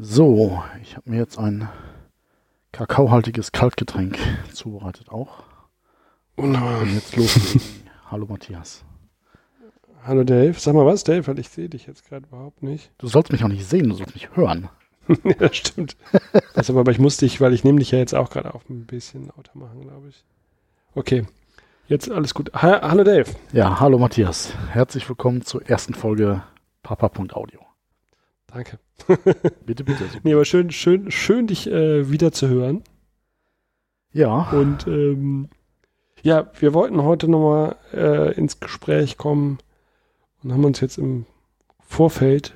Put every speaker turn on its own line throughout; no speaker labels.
So, ich habe mir jetzt ein kakaohaltiges Kaltgetränk zubereitet auch.
Wunderbar.
Und jetzt loslegen. Hallo Matthias.
Hallo Dave. Sag mal was, Dave, weil ich sehe dich jetzt gerade überhaupt nicht.
Du sollst mich auch nicht sehen, du sollst mich hören.
ja, stimmt. Das aber, aber ich muss dich, weil ich nehme dich ja jetzt auch gerade auf ein bisschen lauter machen, glaube ich. Okay. Jetzt alles gut. Ha hallo Dave.
Ja, hallo Matthias. Herzlich willkommen zur ersten Folge Papa.audio.
Danke.
Bitte, bitte.
nee, aber schön, schön, schön, dich äh, wieder zu hören.
Ja.
Und ähm, ja, wir wollten heute nochmal äh, ins Gespräch kommen und haben uns jetzt im Vorfeld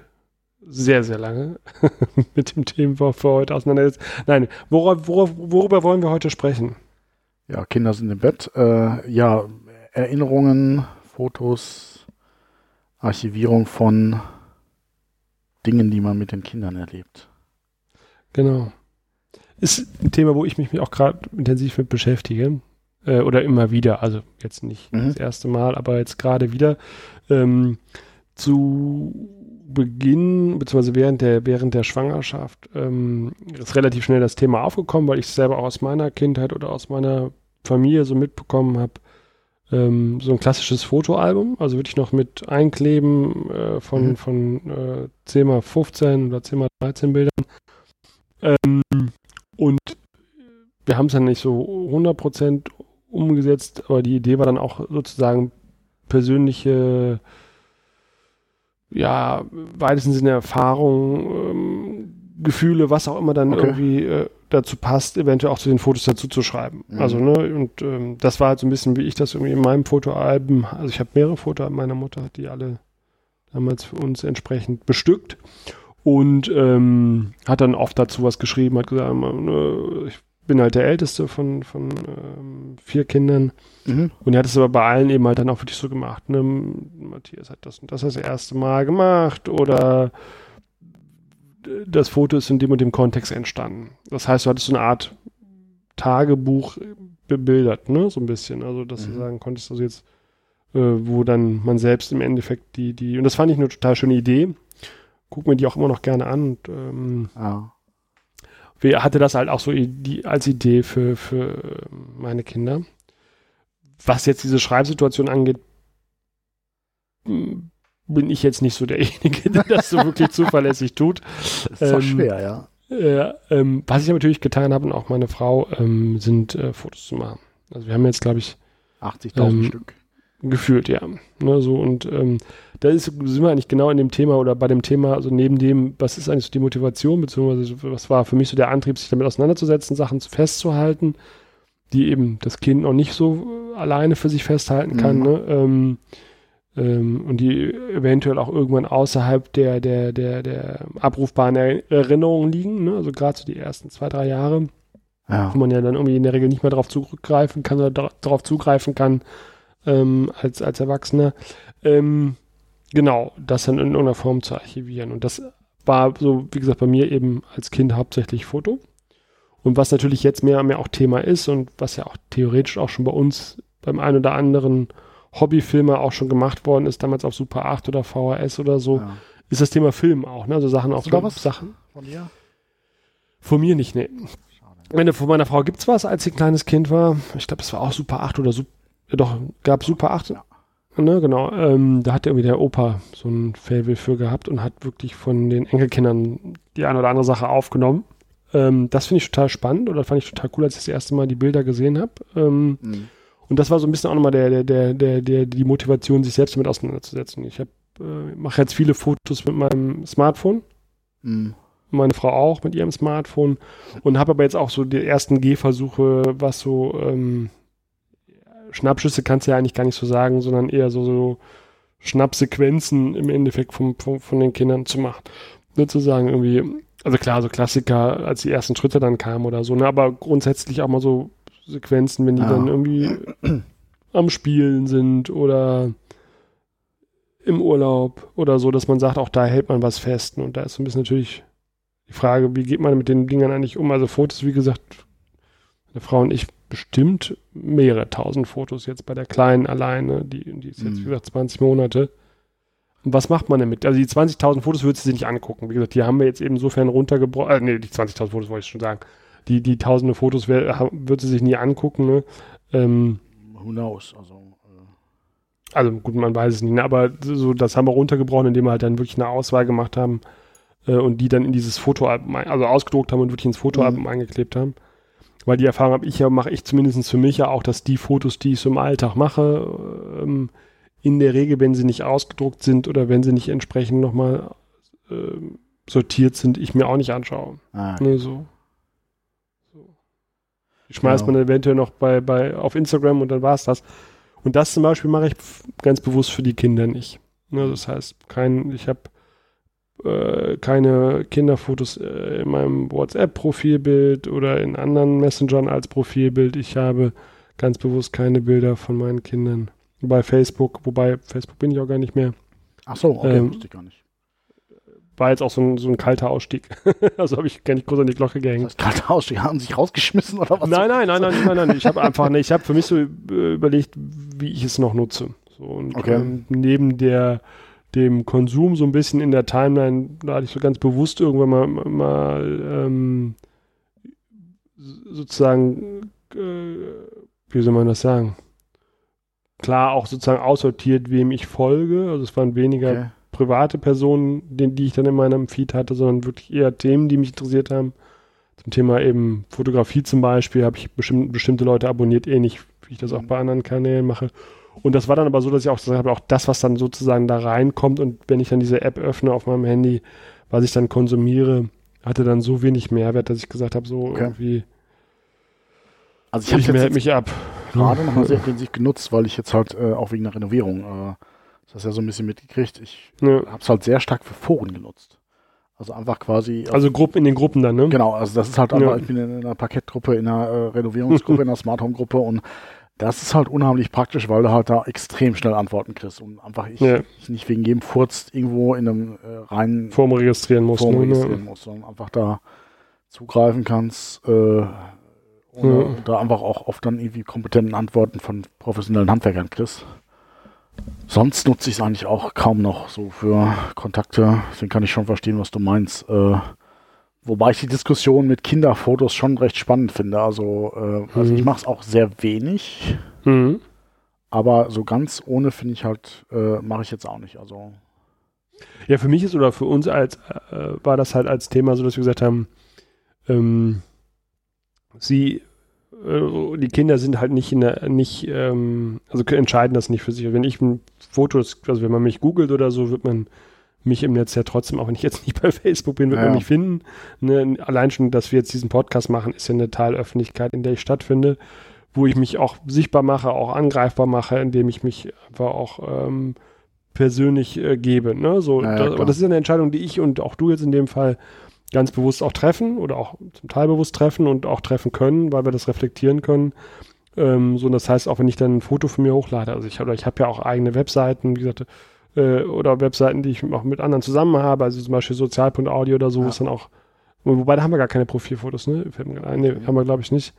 sehr, sehr lange mit dem Thema für heute auseinandergesetzt. Nein, worüber, worüber wollen wir heute sprechen?
Ja, Kinder sind im Bett. Äh, ja, Erinnerungen, Fotos, Archivierung von Dingen, die man mit den Kindern erlebt.
Genau. Ist ein Thema, wo ich mich auch gerade intensiv mit beschäftige. Äh, oder immer wieder. Also jetzt nicht mhm. das erste Mal, aber jetzt gerade wieder. Ähm, zu Beginn, beziehungsweise während der, während der Schwangerschaft, ähm, ist relativ schnell das Thema aufgekommen, weil ich es selber auch aus meiner Kindheit oder aus meiner Familie so mitbekommen habe. Ähm, so ein klassisches Fotoalbum, also wirklich noch mit Einkleben äh, von, mhm. von äh, 10 mal 15 oder 10 mal 13 Bildern. Ähm, und wir haben es dann nicht so 100% umgesetzt, aber die Idee war dann auch sozusagen persönliche ja, weitesten Sinne Erfahrung, ähm, Gefühle, was auch immer dann okay. irgendwie äh, dazu passt, eventuell auch zu den Fotos dazu zu schreiben. Mhm. Also, ne, und ähm, das war halt so ein bisschen, wie ich das irgendwie in meinem Fotoalben, also ich habe mehrere Fotoalben meiner Mutter, die alle damals für uns entsprechend bestückt und ähm, hat dann oft dazu was geschrieben, hat gesagt, ne, ich bin halt der Älteste von, von ähm, vier Kindern. Mhm. Und er hat es aber bei allen eben halt dann auch wirklich so gemacht. Ne? Matthias hat das und das das erste Mal gemacht oder das Foto ist in dem und dem Kontext entstanden. Das heißt, du hattest so eine Art Tagebuch bebildert, ne? So ein bisschen. Also, dass mhm. du sagen konntest, also jetzt, äh, wo dann man selbst im Endeffekt die, die, und das fand ich eine total schöne Idee. Guck mir die auch immer noch gerne an und ähm, ah hatte das halt auch so die, als Idee für, für meine Kinder. Was jetzt diese Schreibsituation angeht, bin ich jetzt nicht so derjenige, der das so wirklich zuverlässig tut.
Das ist ähm, schwer, ja.
Äh, ähm, was ich natürlich getan habe und auch meine Frau, ähm, sind äh, Fotos zu machen. Also wir haben jetzt, glaube ich,
80.000 ähm, Stück.
Gefühlt, ja. Ne, so und ähm, da ist, sind wir eigentlich genau in dem Thema oder bei dem Thema, also neben dem, was ist eigentlich so die Motivation, beziehungsweise was war für mich so der Antrieb, sich damit auseinanderzusetzen, Sachen festzuhalten, die eben das Kind noch nicht so alleine für sich festhalten kann, mhm. ne? Ähm, und die eventuell auch irgendwann außerhalb der, der, der, der abrufbaren Erinnerungen liegen, ne? also gerade so die ersten zwei, drei Jahre, ja. wo man ja dann irgendwie in der Regel nicht mehr darauf zurückgreifen kann oder darauf zugreifen kann, ähm, als, als Erwachsener. Ähm, genau, das dann in irgendeiner Form zu archivieren. Und das war so, wie gesagt, bei mir eben als Kind hauptsächlich Foto. Und was natürlich jetzt mehr und mehr auch Thema ist und was ja auch theoretisch auch schon bei uns beim einen oder anderen Hobbyfilmer auch schon gemacht worden ist, damals auf Super 8 oder VHS oder so, ja. ist das Thema Film auch, ne? Also Sachen
auch was Sachen. Von dir?
Von mir nicht, ne. Meine, von meiner Frau gibt's was, als sie ein kleines Kind war. Ich glaube, es war auch Super 8 oder Super doch, gab Super 8. Ja. Ne, genau. Ähm, da hat irgendwie der Opa so ein Fable für gehabt und hat wirklich von den Enkelkindern die eine oder andere Sache aufgenommen. Ähm, das finde ich total spannend oder fand ich total cool, als ich das erste Mal die Bilder gesehen habe. Ähm, mhm. Und das war so ein bisschen auch nochmal der, der, der, der, der, die Motivation, sich selbst damit auseinanderzusetzen. Ich äh, mache jetzt viele Fotos mit meinem Smartphone. Mhm. Meine Frau auch mit ihrem Smartphone und habe aber jetzt auch so die ersten Gehversuche, was so ähm, Schnappschüsse kannst du ja eigentlich gar nicht so sagen, sondern eher so, so Schnappsequenzen im Endeffekt vom, vom, von den Kindern zu machen. Sozusagen irgendwie, also klar, so Klassiker, als die ersten Schritte dann kamen oder so, ne, aber grundsätzlich auch mal so Sequenzen, wenn die ja. dann irgendwie am Spielen sind oder im Urlaub oder so, dass man sagt, auch da hält man was fest. Und da ist so ein bisschen natürlich die Frage, wie geht man mit den Dingern eigentlich um? Also Fotos, wie gesagt, meine Frau und ich bestimmt mehrere tausend Fotos jetzt bei der Kleinen alleine, die, die ist jetzt, mhm. wie gesagt, 20 Monate. Und was macht man damit? Also die 20.000 Fotos würdest du sich nicht angucken. Wie gesagt, die haben wir jetzt eben insofern runtergebrochen. Äh, nee, die 20.000 Fotos wollte ich schon sagen. Die, die tausende Fotos wird sie sich nie angucken. Ne? Ähm,
Who knows? Also, äh.
also gut, man weiß es nicht. Ne? Aber so, das haben wir runtergebrochen, indem wir halt dann wirklich eine Auswahl gemacht haben äh, und die dann in dieses Fotoalbum, also ausgedruckt haben und wirklich ins Fotoalbum mhm. eingeklebt haben. Weil die Erfahrung habe ich ja, mache ich zumindest für mich ja auch, dass die Fotos, die ich so im Alltag mache, ähm, in der Regel, wenn sie nicht ausgedruckt sind oder wenn sie nicht entsprechend nochmal äh, sortiert sind, ich mir auch nicht anschaue. Ah, okay. ne, so. Schmeißt genau. man eventuell noch bei, bei, auf Instagram und dann war es das. Und das zum Beispiel mache ich ganz bewusst für die Kinder nicht. Ne, das heißt, kein, ich habe äh, keine Kinderfotos äh, in meinem WhatsApp-Profilbild oder in anderen Messengern als Profilbild. Ich habe ganz bewusst keine Bilder von meinen Kindern bei Facebook, wobei Facebook bin ich auch gar nicht mehr.
Ach so, okay, ähm, wusste ich gar nicht.
War jetzt auch so ein, so ein kalter Ausstieg. also habe ich gar nicht groß an die Glocke gehängt. Das
kalter Ausstieg, haben sich rausgeschmissen oder was?
Nein, nein, nein, nein, nein, nein. Ich habe einfach, ne, ich habe für mich so überlegt, wie ich es noch nutze. So, und okay. ähm, neben der dem Konsum so ein bisschen in der Timeline, da hatte ich so ganz bewusst irgendwann mal, mal ähm, sozusagen, äh, wie soll man das sagen? Klar auch sozusagen aussortiert, wem ich folge. Also es waren weniger okay. Private Personen, die, die ich dann in meinem Feed hatte, sondern wirklich eher Themen, die mich interessiert haben. Zum Thema eben Fotografie zum Beispiel habe ich bestimmt, bestimmte Leute abonniert, ähnlich wie ich das auch bei anderen Kanälen mache. Und das war dann aber so, dass ich auch gesagt habe, auch das, was dann sozusagen da reinkommt und wenn ich dann diese App öffne auf meinem Handy, was ich dann konsumiere, hatte dann so wenig Mehrwert, dass ich gesagt habe, so okay. irgendwie.
Also ich, ich melde mich ab. Gerade nochmal sehr intensiv genutzt, weil ich jetzt halt äh, auch wegen der Renovierung, äh, das hast du ja so ein bisschen mitgekriegt, ich ja. habe es halt sehr stark für Foren genutzt. Also einfach quasi.
Also Gruppen in den Gruppen dann, ne?
Genau, also das ist halt einfach, ja. ich bin in einer Parkettgruppe, in einer äh, Renovierungsgruppe, in einer Smart Home Gruppe und das ist halt unheimlich praktisch, weil du halt da extrem schnell Antworten kriegst und einfach ich, ja. ich nicht wegen jedem Furz irgendwo in einem äh, reinen
Form registrieren musst. Form
ne? registrieren musst, sondern einfach da zugreifen kannst äh, ja. da einfach auch oft dann irgendwie kompetenten Antworten von professionellen Handwerkern kriegst. Sonst nutze ich es eigentlich auch kaum noch so für Kontakte. Deswegen kann ich schon verstehen, was du meinst. Äh, Wobei ich die Diskussion mit Kinderfotos schon recht spannend finde. Also, äh, also mhm. ich mache es auch sehr wenig. Mhm. Aber so ganz ohne finde ich halt, äh, mache ich jetzt auch nicht. Also.
Ja, für mich ist oder für uns als äh, war das halt als Thema so, dass wir gesagt haben, ähm, sie, die Kinder sind halt nicht in der, nicht, ähm, also entscheiden das nicht für sich. Wenn ich ein Foto, also wenn man mich googelt oder so, wird man mich im Netz ja trotzdem, auch wenn ich jetzt nicht bei Facebook bin, wird ja. man mich finden. Ne? Allein schon, dass wir jetzt diesen Podcast machen, ist ja eine Teilöffentlichkeit, in der ich stattfinde, wo ich mich auch sichtbar mache, auch angreifbar mache, indem ich mich einfach auch ähm, persönlich äh, gebe. Ne? So, ja, das, aber das ist eine Entscheidung, die ich und auch du jetzt in dem Fall ganz bewusst auch treffen oder auch zum Teil bewusst treffen und auch treffen können, weil wir das reflektieren können. Ähm, so, das heißt, auch wenn ich dann ein Foto von mir hochlade, also ich, oder ich habe ja auch eigene Webseiten, wie gesagt, äh, oder Webseiten, die ich auch mit anderen zusammen habe, also zum Beispiel Sozial.audio oder so, ja. ist dann auch, wobei da haben wir gar keine Profilfotos, ne? Nee, haben wir glaube ich nicht.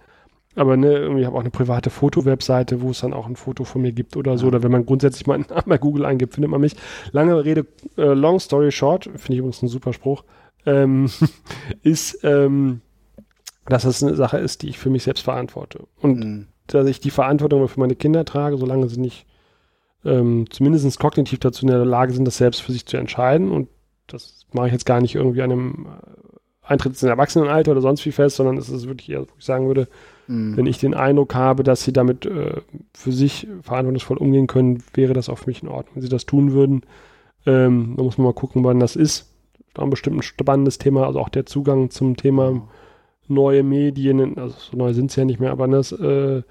Aber ne, ich habe auch eine private Foto-Webseite, wo es dann auch ein Foto von mir gibt oder so. Ja. Oder wenn man grundsätzlich mal bei Google eingibt, findet man mich. Lange Rede, äh, long story short, finde ich übrigens ein super Spruch, ähm, ist, ähm, dass das eine Sache ist, die ich für mich selbst verantworte. Und mhm. dass ich die Verantwortung für meine Kinder trage, solange sie nicht ähm, zumindest kognitiv dazu in der Lage sind, das selbst für sich zu entscheiden. Und das mache ich jetzt gar nicht irgendwie an einem äh, Eintritt ins Erwachsenenalter oder sonst wie fest, sondern es ist wirklich eher, wo ich sagen würde, mhm. wenn ich den Eindruck habe, dass sie damit äh, für sich verantwortungsvoll umgehen können, wäre das auch für mich in Ordnung, wenn sie das tun würden. Ähm, da muss man mal gucken, wann das ist. Da ein bestimmt ein spannendes Thema, also auch der Zugang zum Thema neue Medien, also so neu sind es ja nicht mehr, aber das, äh,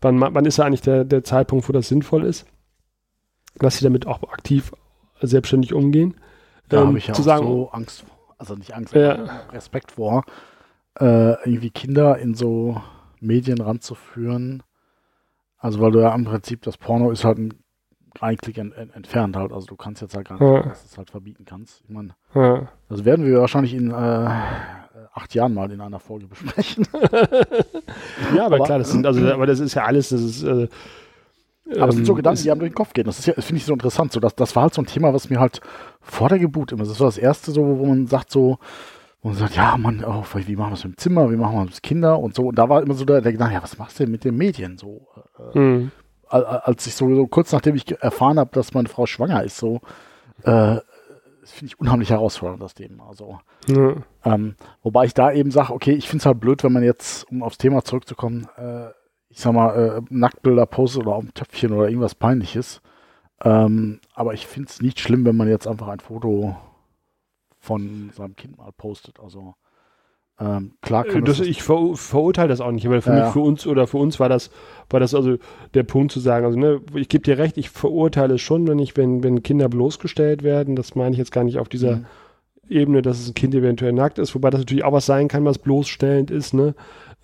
wann, wann ist ja eigentlich der, der Zeitpunkt, wo das sinnvoll ist? dass sie damit auch aktiv selbstständig umgehen.
Da ähm, habe ich ja auch sagen, so Angst, also nicht Angst, ja. Respekt vor, äh, irgendwie Kinder in so Medien ranzuführen. Also weil du ja im Prinzip, das Porno ist halt ein Kleinklick ent, ent, entfernt halt. Also du kannst jetzt halt gar nicht, ja. dass du es halt verbieten kannst. Ich meine, ja. das werden wir wahrscheinlich in äh, acht Jahren mal in einer Folge besprechen.
ja, aber, aber, klar, das sind, also, aber das ist ja alles, das ist, äh,
Aber es sind so ähm, Gedanken, die einem durch den Kopf gehen. Das, das finde ich so interessant. So, das, das war halt so ein Thema, was mir halt vor der Geburt immer, das war das erste so, wo man sagt so, wo man sagt, ja, man, oh, wie machen wir es mit dem Zimmer, wie machen wir es mit Kinder und so. Und da war immer so der, der Gedanke, ja, was machst du denn mit den Medien? So, äh, mhm. Als ich so, so, kurz nachdem ich erfahren habe, dass meine Frau schwanger ist, so, äh, finde ich unheimlich herausfordernd, das Thema. Also, ja. ähm, wobei ich da eben sage, okay, ich finde es halt blöd, wenn man jetzt, um aufs Thema zurückzukommen, äh, ich sag mal, äh, Nacktbilder postet oder auf dem Töpfchen oder irgendwas peinliches. Ähm, aber ich finde es nicht schlimm, wenn man jetzt einfach ein Foto von seinem Kind mal postet. Also ähm, klar
kann das, das Ich ver verurteile das auch nicht, weil für ja. mich, für uns oder für uns war das, war das also der Punkt zu sagen, also ne, ich gebe dir recht, ich verurteile es schon, wenn ich, wenn, wenn Kinder bloßgestellt werden, das meine ich jetzt gar nicht auf dieser mhm. Ebene, dass es ein Kind eventuell nackt ist, wobei das natürlich auch was sein kann, was bloßstellend ist, ne?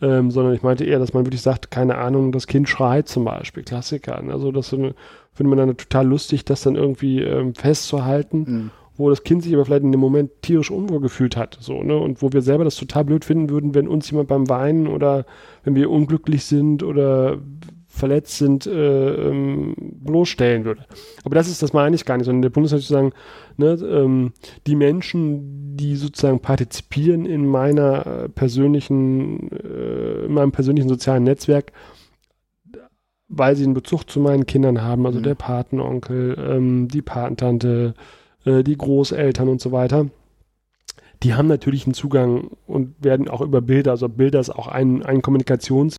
ähm, sondern ich meinte eher, dass man wirklich sagt, keine Ahnung, das Kind schreit zum Beispiel, Klassiker. Ne? Also das finde man dann total lustig, das dann irgendwie ähm, festzuhalten, mhm. Wo das Kind sich aber vielleicht in dem Moment tierisch unwohl gefühlt hat, so, ne? Und wo wir selber das total blöd finden würden, wenn uns jemand beim Weinen oder wenn wir unglücklich sind oder verletzt sind, äh, ähm, bloßstellen würde. Aber das ist, das meine ich gar nicht, sondern der Punkt ist natürlich zu sagen, ne, ähm, die Menschen, die sozusagen partizipieren in meiner äh, persönlichen, äh, in meinem persönlichen sozialen Netzwerk, weil sie einen Bezug zu meinen Kindern haben, also mhm. der Patenonkel, ähm, die Patentante, äh, die Großeltern und so weiter, die haben natürlich einen Zugang und werden auch über Bilder, also Bilder ist auch ein, ein Kommunikations-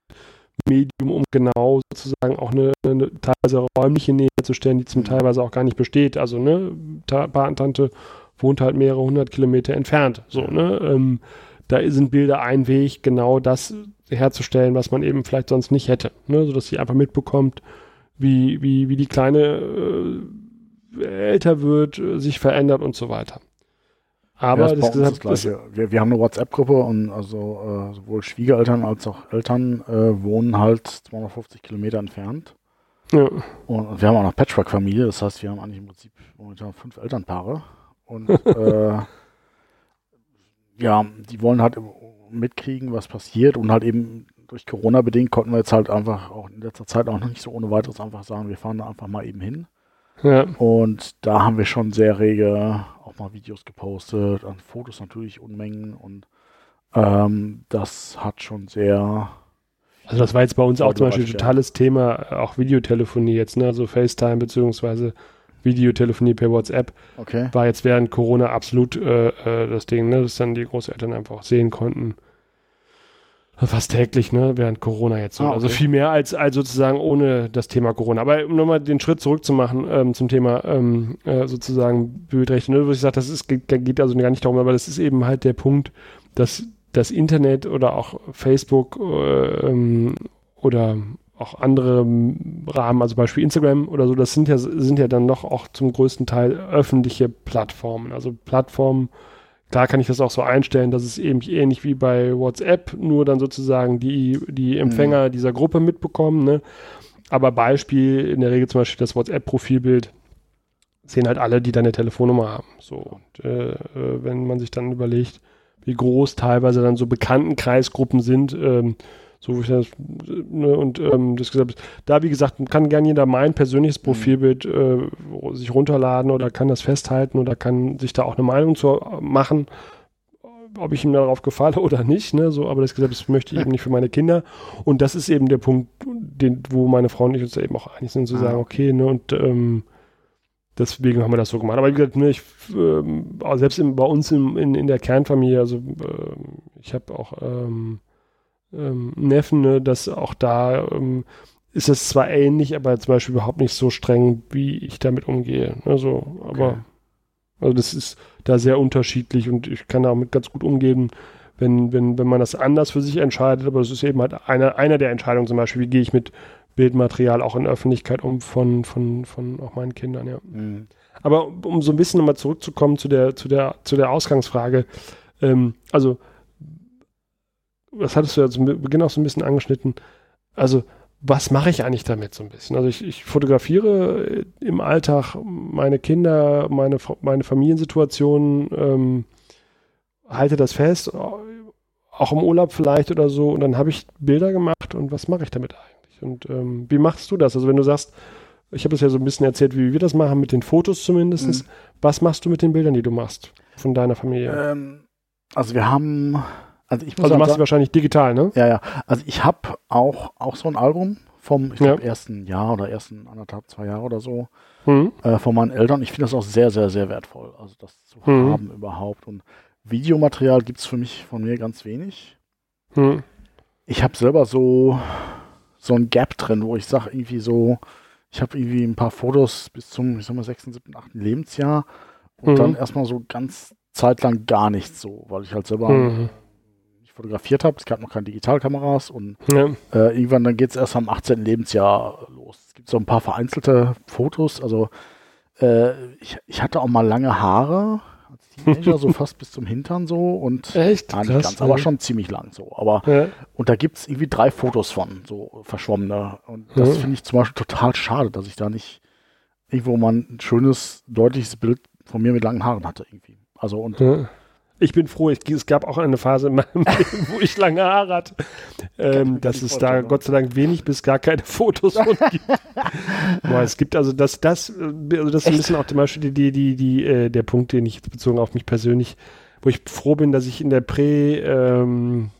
Medium, um genau sozusagen auch eine, eine teilweise räumliche Nähe zu stellen, die zum mhm. teilweise auch gar nicht besteht. Also, ne, Patentante wohnt halt mehrere hundert Kilometer entfernt. So, ne? Ähm, da sind Bilder ein Weg, genau das herzustellen, was man eben vielleicht sonst nicht hätte. Ne? Sodass sie einfach mitbekommt, wie, wie, wie die Kleine äh, älter wird, sich verändert und so weiter.
Aber ja, das, das, das Gleiche. Wir, wir haben eine WhatsApp-Gruppe und also äh, sowohl Schwiegereltern als auch Eltern äh, wohnen halt 250 Kilometer entfernt. Ja. Und wir haben auch noch Patchwork-Familie, das heißt, wir haben eigentlich im Prinzip momentan fünf Elternpaare. Und äh, ja, die wollen halt mitkriegen, was passiert und halt eben durch Corona bedingt konnten wir jetzt halt einfach auch in letzter Zeit auch noch nicht so ohne weiteres einfach sagen, wir fahren da einfach mal eben hin. Ja. Und da haben wir schon sehr rege auch mal Videos gepostet, an Fotos natürlich Unmengen und ähm, das hat schon sehr.
Also das war jetzt bei uns auch zum Beispiel ein totales Thema, auch Videotelefonie jetzt, ne? Also FaceTime beziehungsweise Videotelefonie per WhatsApp. Okay. War jetzt während Corona absolut äh, äh, das Ding, ne? Dass dann die Großeltern einfach sehen konnten, Fast täglich, ne, während Corona jetzt so. Ah, also okay. Also viel mehr als, als sozusagen ohne das Thema Corona. Aber um nochmal den Schritt zurückzumachen ähm, zum Thema ähm, äh, sozusagen Bildrechte, ne, wo ich sage, das ist, geht, geht also gar nicht darum, aber das ist eben halt der Punkt, dass das Internet oder auch Facebook äh, ähm, oder auch andere Rahmen, also Beispiel Instagram oder so, das sind ja, sind ja dann doch auch zum größten Teil öffentliche Plattformen. Also Plattformen, Klar kann ich das auch so einstellen, dass es eben ähnlich wie bei WhatsApp nur dann sozusagen die, die Empfänger mhm. dieser Gruppe mitbekommen. Ne? Aber Beispiel, in der Regel zum Beispiel das WhatsApp-Profilbild, sehen halt alle, die deine Telefonnummer haben. So, und, äh, äh, wenn man sich dann überlegt, wie groß teilweise dann so bekannten Kreisgruppen sind, ähm, so wie ich das, ne, und ähm, das gesagt, da wie gesagt, kann gerne jeder mein persönliches mhm. Profilbild äh, sich runterladen oder kann das festhalten oder kann sich da auch eine Meinung zu machen, ob ich ihm darauf gefalle oder nicht, ne, so, aber das gesagt, das möchte ich eben nicht für meine Kinder. Und das ist eben der Punkt, den, wo meine Frau und ich uns eben auch einig sind, zu ah. sagen, okay, ne, und ähm, deswegen haben wir das so gemacht. Aber wie gesagt, ne, ich, ähm, selbst in, bei uns in, in, in der Kernfamilie, also äh, ich habe auch ähm, ähm, Neffen, ne, dass auch da ähm, ist es zwar ähnlich, aber zum Beispiel überhaupt nicht so streng, wie ich damit umgehe. So, aber okay. also das ist da sehr unterschiedlich und ich kann damit ganz gut umgehen, wenn, wenn, wenn man das anders für sich entscheidet, aber es ist eben halt einer, einer der Entscheidungen zum Beispiel, wie gehe ich mit Bildmaterial auch in Öffentlichkeit um von, von, von auch meinen Kindern, ja. Mhm. Aber um so ein bisschen nochmal zurückzukommen zu der, zu der, zu der Ausgangsfrage, ähm, also das hattest du ja zu Beginn auch so ein bisschen angeschnitten. Also, was mache ich eigentlich damit so ein bisschen? Also ich, ich, fotografiere im Alltag meine Kinder, meine, meine Familiensituation, ähm, halte das fest, auch im Urlaub vielleicht oder so, und dann habe ich Bilder gemacht und was mache ich damit eigentlich? Und ähm, wie machst du das? Also wenn du sagst, ich habe es ja so ein bisschen erzählt, wie wir das machen, mit den Fotos zumindest. Mhm. Was machst du mit den Bildern, die du machst von deiner Familie?
Ähm, also wir haben,
also ich muss Also machst du wahrscheinlich digital, ne?
Ja, ja. Also ich habe auch, auch so ein Album vom, ich glaube, ja. ersten Jahr oder ersten anderthalb, zwei Jahre oder so mhm. äh, von meinen Eltern. Ich finde das auch sehr, sehr, sehr wertvoll, also das zu mhm. haben überhaupt. Und Videomaterial gibt es für mich von mir ganz wenig. Mhm. Ich habe selber so, so ein Gap drin, wo ich sage, irgendwie so, ich habe irgendwie ein paar Fotos bis zum, ich sag mal, 6., 7., 8. Lebensjahr und mhm. dann erstmal so ganz zeitlang gar nichts so, weil ich halt selber fotografiert habe. Es gab noch keine Digitalkameras und ja. äh, irgendwann dann geht es erst am 18. Lebensjahr los. Es gibt so ein paar vereinzelte Fotos, also äh, ich, ich hatte auch mal lange Haare, Teenager, so fast bis zum Hintern so und
Echt?
Ja, nicht Krass, ganz, aber schon ziemlich lang so. Aber ja. und da gibt es irgendwie drei Fotos von, so verschwommene. Und das ja. finde ich zum Beispiel total schade, dass ich da nicht irgendwo mal ein schönes, deutliches Bild von mir mit langen Haaren hatte irgendwie. Also und
ich bin froh, ich, es gab auch eine Phase in meinem Leben, wo ich lange Haare hatte, ähm, dass es da Gott sei Dank wenig bis gar keine Fotos von gibt. Boah, es gibt also das, das, äh, also das ist ein bisschen auch zum Beispiel die, die, die, äh, der Punkt, den ich bezogen auf mich persönlich, wo ich froh bin, dass ich in der Prä, ähm,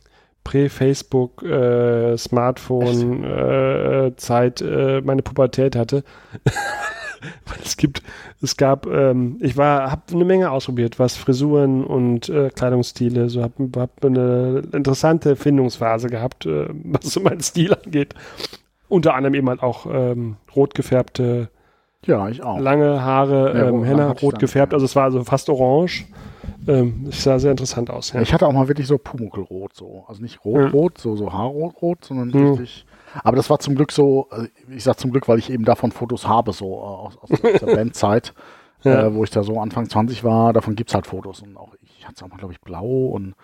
Prä-Facebook, äh, Smartphone-Zeit äh, äh, meine Pubertät hatte. es gibt, es gab, ähm, ich war, habe eine Menge ausprobiert, was Frisuren und äh, Kleidungsstile, so habe hab eine interessante Findungsphase gehabt, äh, was so mein Stil angeht. Unter anderem eben halt auch ähm, rot gefärbte,
ja, ich auch.
lange Haare, ja, ähm, Henna rot gefärbt, also es war also fast orange. Ähm, das sah sehr interessant aus.
Ja. Ich hatte auch mal wirklich so Pumuckelrot, so. Also nicht rot-rot, ja. so, so Haarrot-rot, sondern mhm. richtig aber das war zum Glück so, äh, ich sag zum Glück, weil ich eben davon Fotos habe, so äh, aus, aus der Bandzeit, ja. äh, wo ich da so Anfang 20 war, davon gibt es halt Fotos. Und auch ich hatte es auch mal, glaube ich, blau und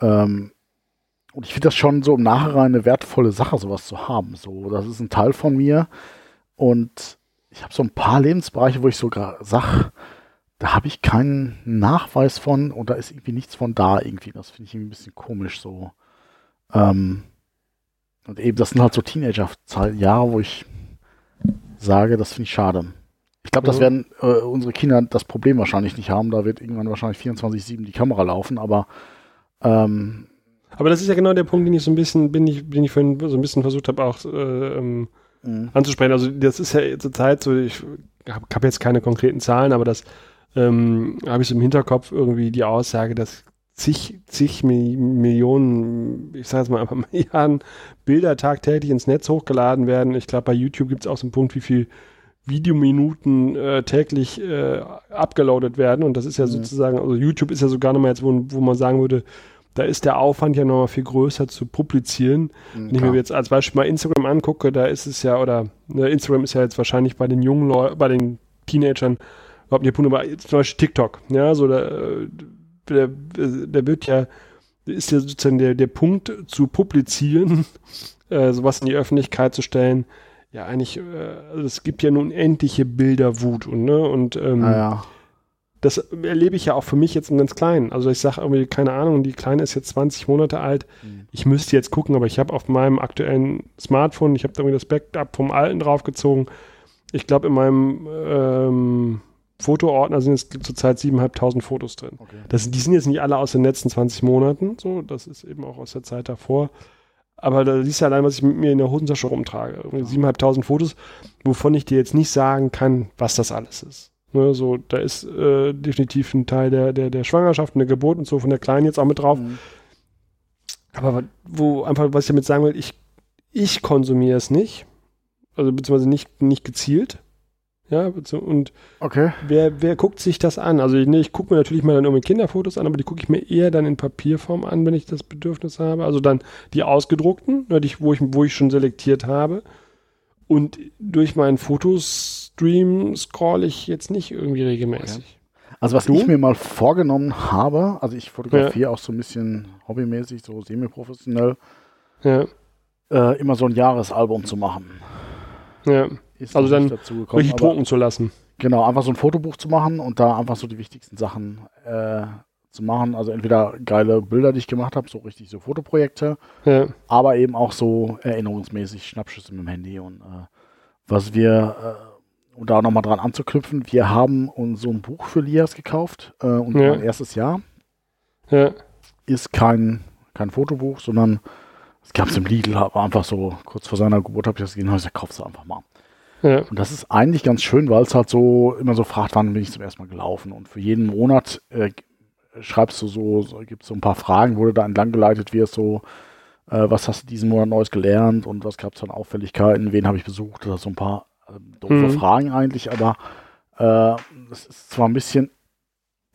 ähm, und ich finde das schon so im Nachhinein eine wertvolle Sache, sowas zu haben. So, das ist ein Teil von mir. Und ich habe so ein paar Lebensbereiche, wo ich sogar sage, da habe ich keinen Nachweis von und da ist irgendwie nichts von da irgendwie. Das finde ich irgendwie ein bisschen komisch so. Ähm, und eben, das sind halt so Teenager-Jahre, wo ich sage, das finde ich schade. Ich glaube, das werden äh, unsere Kinder das Problem wahrscheinlich nicht haben. Da wird irgendwann wahrscheinlich 24-7 die Kamera laufen, aber ähm,
aber das ist ja genau der Punkt, den ich so ein bisschen, bin ich, den ich vorhin so ein bisschen versucht habe, auch äh, ähm, mhm. anzusprechen. Also das ist ja zur Zeit so, ich habe hab jetzt keine konkreten Zahlen, aber das ähm, habe ich so im Hinterkopf irgendwie die Aussage, dass zig, zig Millionen, ich sage jetzt mal Milliarden Bilder tagtäglich ins Netz hochgeladen werden. Ich glaube, bei YouTube gibt es auch so einen Punkt, wie viel Videominuten äh, täglich äh, abgeloadet werden. Und das ist ja mhm. sozusagen, also YouTube ist ja sogar nochmal jetzt, wo, wo man sagen würde, da ist der Aufwand ja nochmal viel größer zu publizieren. Mhm, Wenn ich mir jetzt als Beispiel mal Instagram angucke, da ist es ja, oder ne, Instagram ist ja jetzt wahrscheinlich bei den jungen Leuten, bei den Teenagern überhaupt nicht Punkt, aber zum Beispiel TikTok, ja, so da, der, der wird ja, ist ja sozusagen der, der Punkt zu publizieren, äh, sowas in die Öffentlichkeit zu stellen. Ja, eigentlich, äh, also es gibt ja nun endliche Bilderwut und, ne, und ähm,
ah, ja.
das erlebe ich ja auch für mich jetzt im ganz Kleinen. Also ich sage irgendwie, keine Ahnung, die Kleine ist jetzt 20 Monate alt. Mhm. Ich müsste jetzt gucken, aber ich habe auf meinem aktuellen Smartphone, ich habe da irgendwie das Backup vom alten draufgezogen. Ich glaube, in meinem ähm, Fotoordner sind jetzt zurzeit 7.500 Fotos drin. Okay. Das, die sind jetzt nicht alle aus den letzten 20 Monaten, so, das ist eben auch aus der Zeit davor. Aber da siehst du allein, was ich mit mir in der Hosentasche rumtrage. 7.500 Fotos, wovon ich dir jetzt nicht sagen kann, was das alles ist. Ne, so, da ist äh, definitiv ein Teil der, der, der Schwangerschaft und der Geburt und so von der Kleinen jetzt auch mit drauf. Mhm. Aber wo einfach, was ich damit sagen will, ich, ich konsumiere es nicht. Also beziehungsweise nicht, nicht gezielt. Ja, und
okay.
wer, wer guckt sich das an? Also ich, nee, ich gucke mir natürlich mal dann irgendwie Kinderfotos an, aber die gucke ich mir eher dann in Papierform an, wenn ich das Bedürfnis habe. Also dann die ausgedruckten, ne, die, wo, ich, wo ich schon selektiert habe. Und durch meinen Fotostream scroll ich jetzt nicht irgendwie regelmäßig.
Okay. Also was du? ich mir mal vorgenommen habe, also ich fotografiere ja. auch so ein bisschen hobbymäßig, so semi-professionell,
ja.
äh, immer so ein Jahresalbum zu machen.
Ja ist also dann richtig drucken zu lassen.
Genau, einfach so ein Fotobuch zu machen und da einfach so die wichtigsten Sachen äh, zu machen. Also entweder geile Bilder, die ich gemacht habe, so richtig so Fotoprojekte,
Ja.
aber eben auch so erinnerungsmäßig Schnappschüsse mit dem Handy. Und äh, was wir, äh, um da nochmal dran anzuknüpfen, wir haben uns so ein Buch für Lias gekauft äh, und
Ja.
mein erstes Jahr
Ja.
ist kein, kein Fotobuch, sondern es gab es im Lidl, war einfach so kurz vor seiner Geburt habe ich das gesehen, habe ich gesagt, kaufst du einfach mal.
Ja.
Und das ist eigentlich ganz schön, weil es halt so immer so fragt, wann bin ich zum ersten Mal gelaufen. Und für jeden Monat äh, schreibst du so, so gibt es so ein paar Fragen, wo du da entlang geleitet wirst, so, äh, was hast du diesen Monat Neues gelernt und was gab es an Auffälligkeiten, wen habe ich besucht oder so ein paar äh, doofe
Mhm.
Fragen eigentlich, aber äh, das ist zwar ein bisschen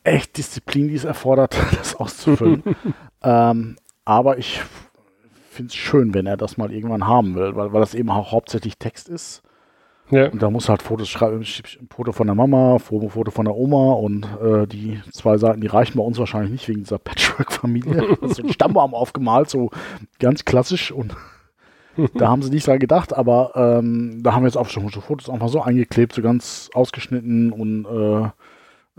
echt Disziplin, die es erfordert, das auszufüllen. ähm, aber ich finde es schön, wenn er das mal irgendwann haben will, weil, weil das eben auch hauptsächlich Text ist.
Ja.
Und da muss halt Fotos schreiben, ein Foto von der Mama, Foto Foto von der Oma und äh, die zwei Seiten, die reichen bei uns wahrscheinlich nicht wegen dieser Patchwork-Familie. So ein Stammbaum aufgemalt, so ganz klassisch und da haben sie nicht dran gedacht, aber ähm, da haben wir jetzt auch schon so Fotos einfach so eingeklebt, so ganz ausgeschnitten und äh,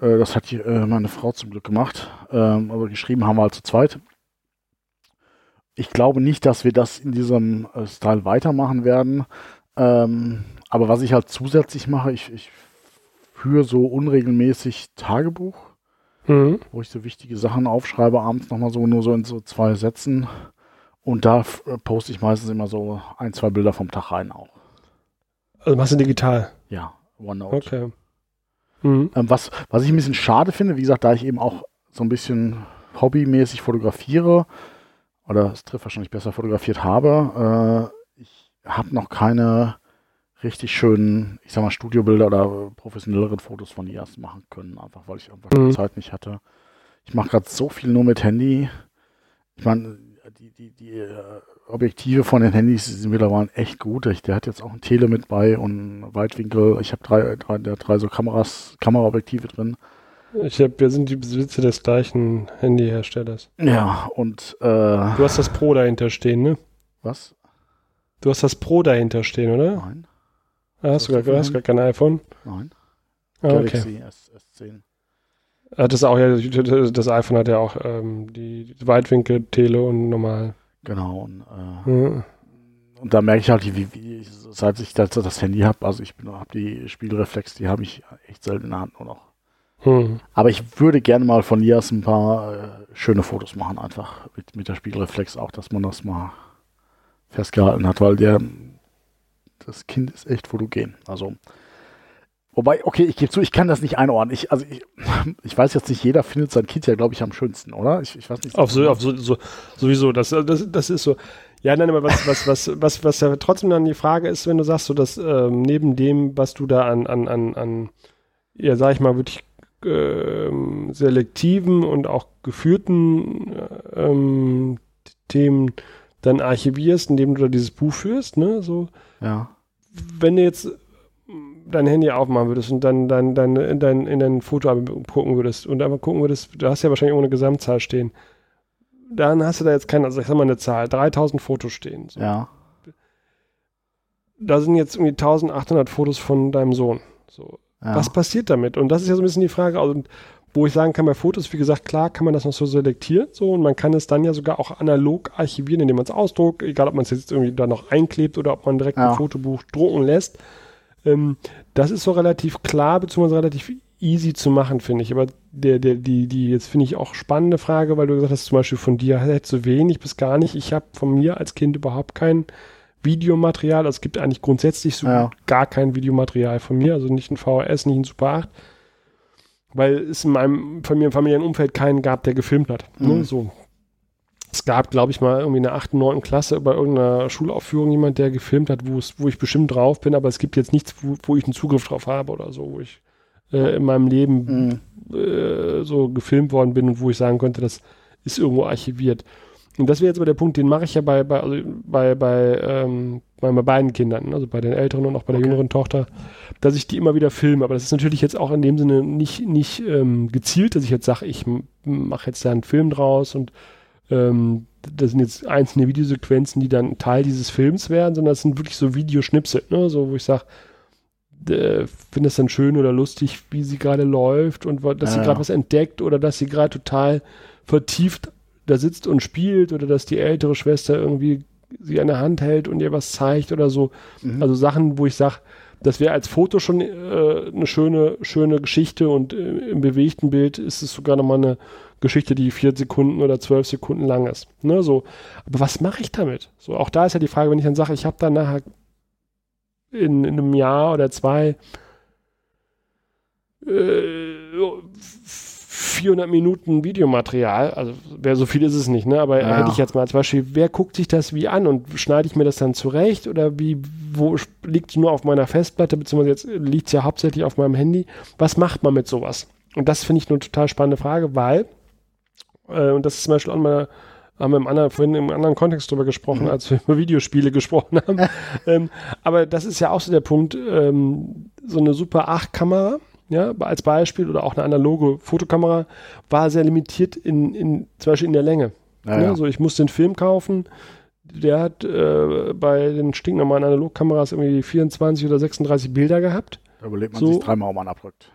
äh, das hat die, äh, meine Frau zum Glück gemacht. Ähm, aber geschrieben haben wir halt zu zweit. Ich glaube nicht, dass wir das in diesem äh, Style weitermachen werden. Ähm, aber was ich halt zusätzlich mache, ich, ich führe so unregelmäßig Tagebuch,
Mhm.
wo ich so wichtige Sachen aufschreibe, abends nochmal so, nur so in so zwei Sätzen. Und da äh, poste ich meistens immer so ein, zwei Bilder vom Tag rein auch.
Also machst du digital.
Ja, OneNote.
Okay. Mhm.
Ähm, was, was ich ein bisschen schade finde, wie gesagt, da ich eben auch so ein bisschen hobbymäßig fotografiere, oder es trifft wahrscheinlich besser fotografiert habe, äh, habe noch keine richtig schönen, ich sag mal, Studiobilder oder professionelleren Fotos von IAS machen können, einfach weil ich einfach
Mhm.
Zeit nicht hatte. Ich mache gerade so viel nur mit Handy. Ich meine, die, die, die äh, Objektive von den Handys sind mittlerweile echt gut. Ich, der hat jetzt auch ein Tele mit bei und Weitwinkel. Ich habe drei, drei, der hat drei so Kameras, Kameraobjektive drin.
Ich hab, wir sind die Besitzer des gleichen Handyherstellers.
Ja, und äh,
Du hast das Pro dahinter stehen, ne?
was?
Du hast das Pro dahinter stehen, oder?
Nein,
Ah, hast du gar,
hast
gar kein iPhone?
nein.
Ah, okay.
Galaxy S, S10.
Ah, Das, auch, ja, das iPhone hat ja auch ähm, die Weitwinkel, Tele und normal.
Genau. Und, äh,
Mhm.
und da merke ich halt, wie, wie ich, seit ich das, das Handy habe, also ich habe die Spiegelreflex, die habe ich echt selten in der Hand nur noch.
Hm.
Aber ich würde gerne mal von Lias ein paar äh, schöne Fotos machen, einfach mit, mit der Spiegelreflex auch, dass man das mal festgehalten hat, weil der das Kind ist echt fotogen. Also wobei, okay, ich gebe zu, ich kann das nicht einordnen. Ich, also ich, ich weiß jetzt nicht, jeder findet sein Kind ja, glaube ich, am schönsten, oder? Ich, ich weiß nicht.
Auf so, auf so, so, sowieso, das, das, das ist so. Ja, nein, aber was, was, was, was, was ja trotzdem dann die Frage ist, wenn du sagst, so dass ähm, neben dem, was du da an, an, an, an ja, sag ich mal, wirklich ähm, selektiven und auch geführten ähm, Themen dann archivierst, indem du da dieses Buch führst, ne, so,
ja.
wenn du jetzt dein Handy aufmachen würdest und dann dein, dein, in dein, in dein Fotoalbum gucken würdest und einfach gucken würdest, du hast ja wahrscheinlich ohne Gesamtzahl stehen, dann hast du da jetzt keine, also ich sag mal eine Zahl, 3000 Fotos stehen. So.
Ja.
Da sind jetzt irgendwie 1800 Fotos von deinem Sohn. So.
ja.
Was passiert damit? Und das ist ja so ein bisschen die Frage, also, wo ich sagen kann, bei Fotos, wie gesagt, klar kann man das noch so selektieren, so, und man kann es dann ja sogar auch analog archivieren, indem man es ausdruckt, egal ob man es jetzt irgendwie da noch einklebt oder ob man direkt
Ja.
ein Fotobuch drucken lässt. Ähm, das ist so relativ klar, beziehungsweise relativ easy zu machen, finde ich. Aber der, der, die, die, jetzt finde ich auch spannende Frage, weil du gesagt hast, zum Beispiel von dir hättest du wenig bis gar nicht. Ich habe von mir als Kind überhaupt kein Videomaterial. Also es gibt eigentlich grundsätzlich so
Ja.
gar kein Videomaterial von mir, also nicht ein VHS, nicht ein Super 8. Weil es in meinem von mir im Familienumfeld keinen gab, der gefilmt hat. Ne?
Mhm.
So. Es gab, glaube ich, mal irgendwie in der 8., 9. Klasse bei irgendeiner Schulaufführung jemand, der gefilmt hat, wo ich bestimmt drauf bin, aber es gibt jetzt nichts, wo, wo ich einen Zugriff drauf habe oder so, wo ich äh, in meinem Leben
Mhm.
äh, so gefilmt worden bin und wo ich sagen könnte, das ist irgendwo archiviert. Und das wäre jetzt aber der Punkt, den mache ich ja bei, bei, also bei, bei, ähm, bei, bei beiden Kindern, also bei den älteren und auch bei der
Okay.
jüngeren Tochter, dass ich die immer wieder filme. Aber das ist natürlich jetzt auch in dem Sinne nicht, nicht ähm, gezielt, dass ich jetzt sage, ich mache jetzt da einen Film draus und ähm, das sind jetzt einzelne Videosequenzen, die dann Teil dieses Films werden, sondern das sind wirklich so Videoschnipsel, ne? so wo ich sage, äh, finde es dann schön oder lustig, wie sie gerade läuft und dass ja, sie gerade ja. was entdeckt oder dass sie gerade total vertieft da sitzt und spielt oder dass die ältere Schwester irgendwie sie an der Hand hält und ihr was zeigt oder so. Mhm. Also Sachen, wo ich sage, das wäre als Foto schon äh, eine schöne, schöne Geschichte und äh, im bewegten Bild ist es sogar nochmal eine Geschichte, die vier Sekunden oder zwölf Sekunden lang ist. Ne, so. Aber was mache ich damit? So, auch da ist ja die Frage, wenn ich dann sage, ich habe dann nachher in, in, einem Jahr oder zwei äh, 400 Minuten Videomaterial, also wer so viel ist es nicht, ne? aber ja. hätte ich jetzt mal als Beispiel, wer guckt sich das wie an und schneide ich mir das dann zurecht oder wie, wo liegt es nur auf meiner Festplatte, beziehungsweise jetzt liegt es ja hauptsächlich auf meinem Handy. Was macht man mit sowas? Und das finde ich eine total spannende Frage, weil, äh, und das ist zum Beispiel auch mal, haben wir im anderen, vorhin im anderen Kontext drüber gesprochen, mhm. als wir über Videospiele gesprochen haben. ähm, aber das ist ja auch so der Punkt, ähm, so eine Super 8 Kamera, ja, als Beispiel oder auch eine analoge Fotokamera, war sehr limitiert in, in zum Beispiel in der Länge. Ja, ja. Also ich musste den Film kaufen, der hat äh, bei den stinknormalen Analogkameras irgendwie 24 oder 36 Bilder gehabt.
Da überlegt man so, sich dreimal, ob man abdrückt.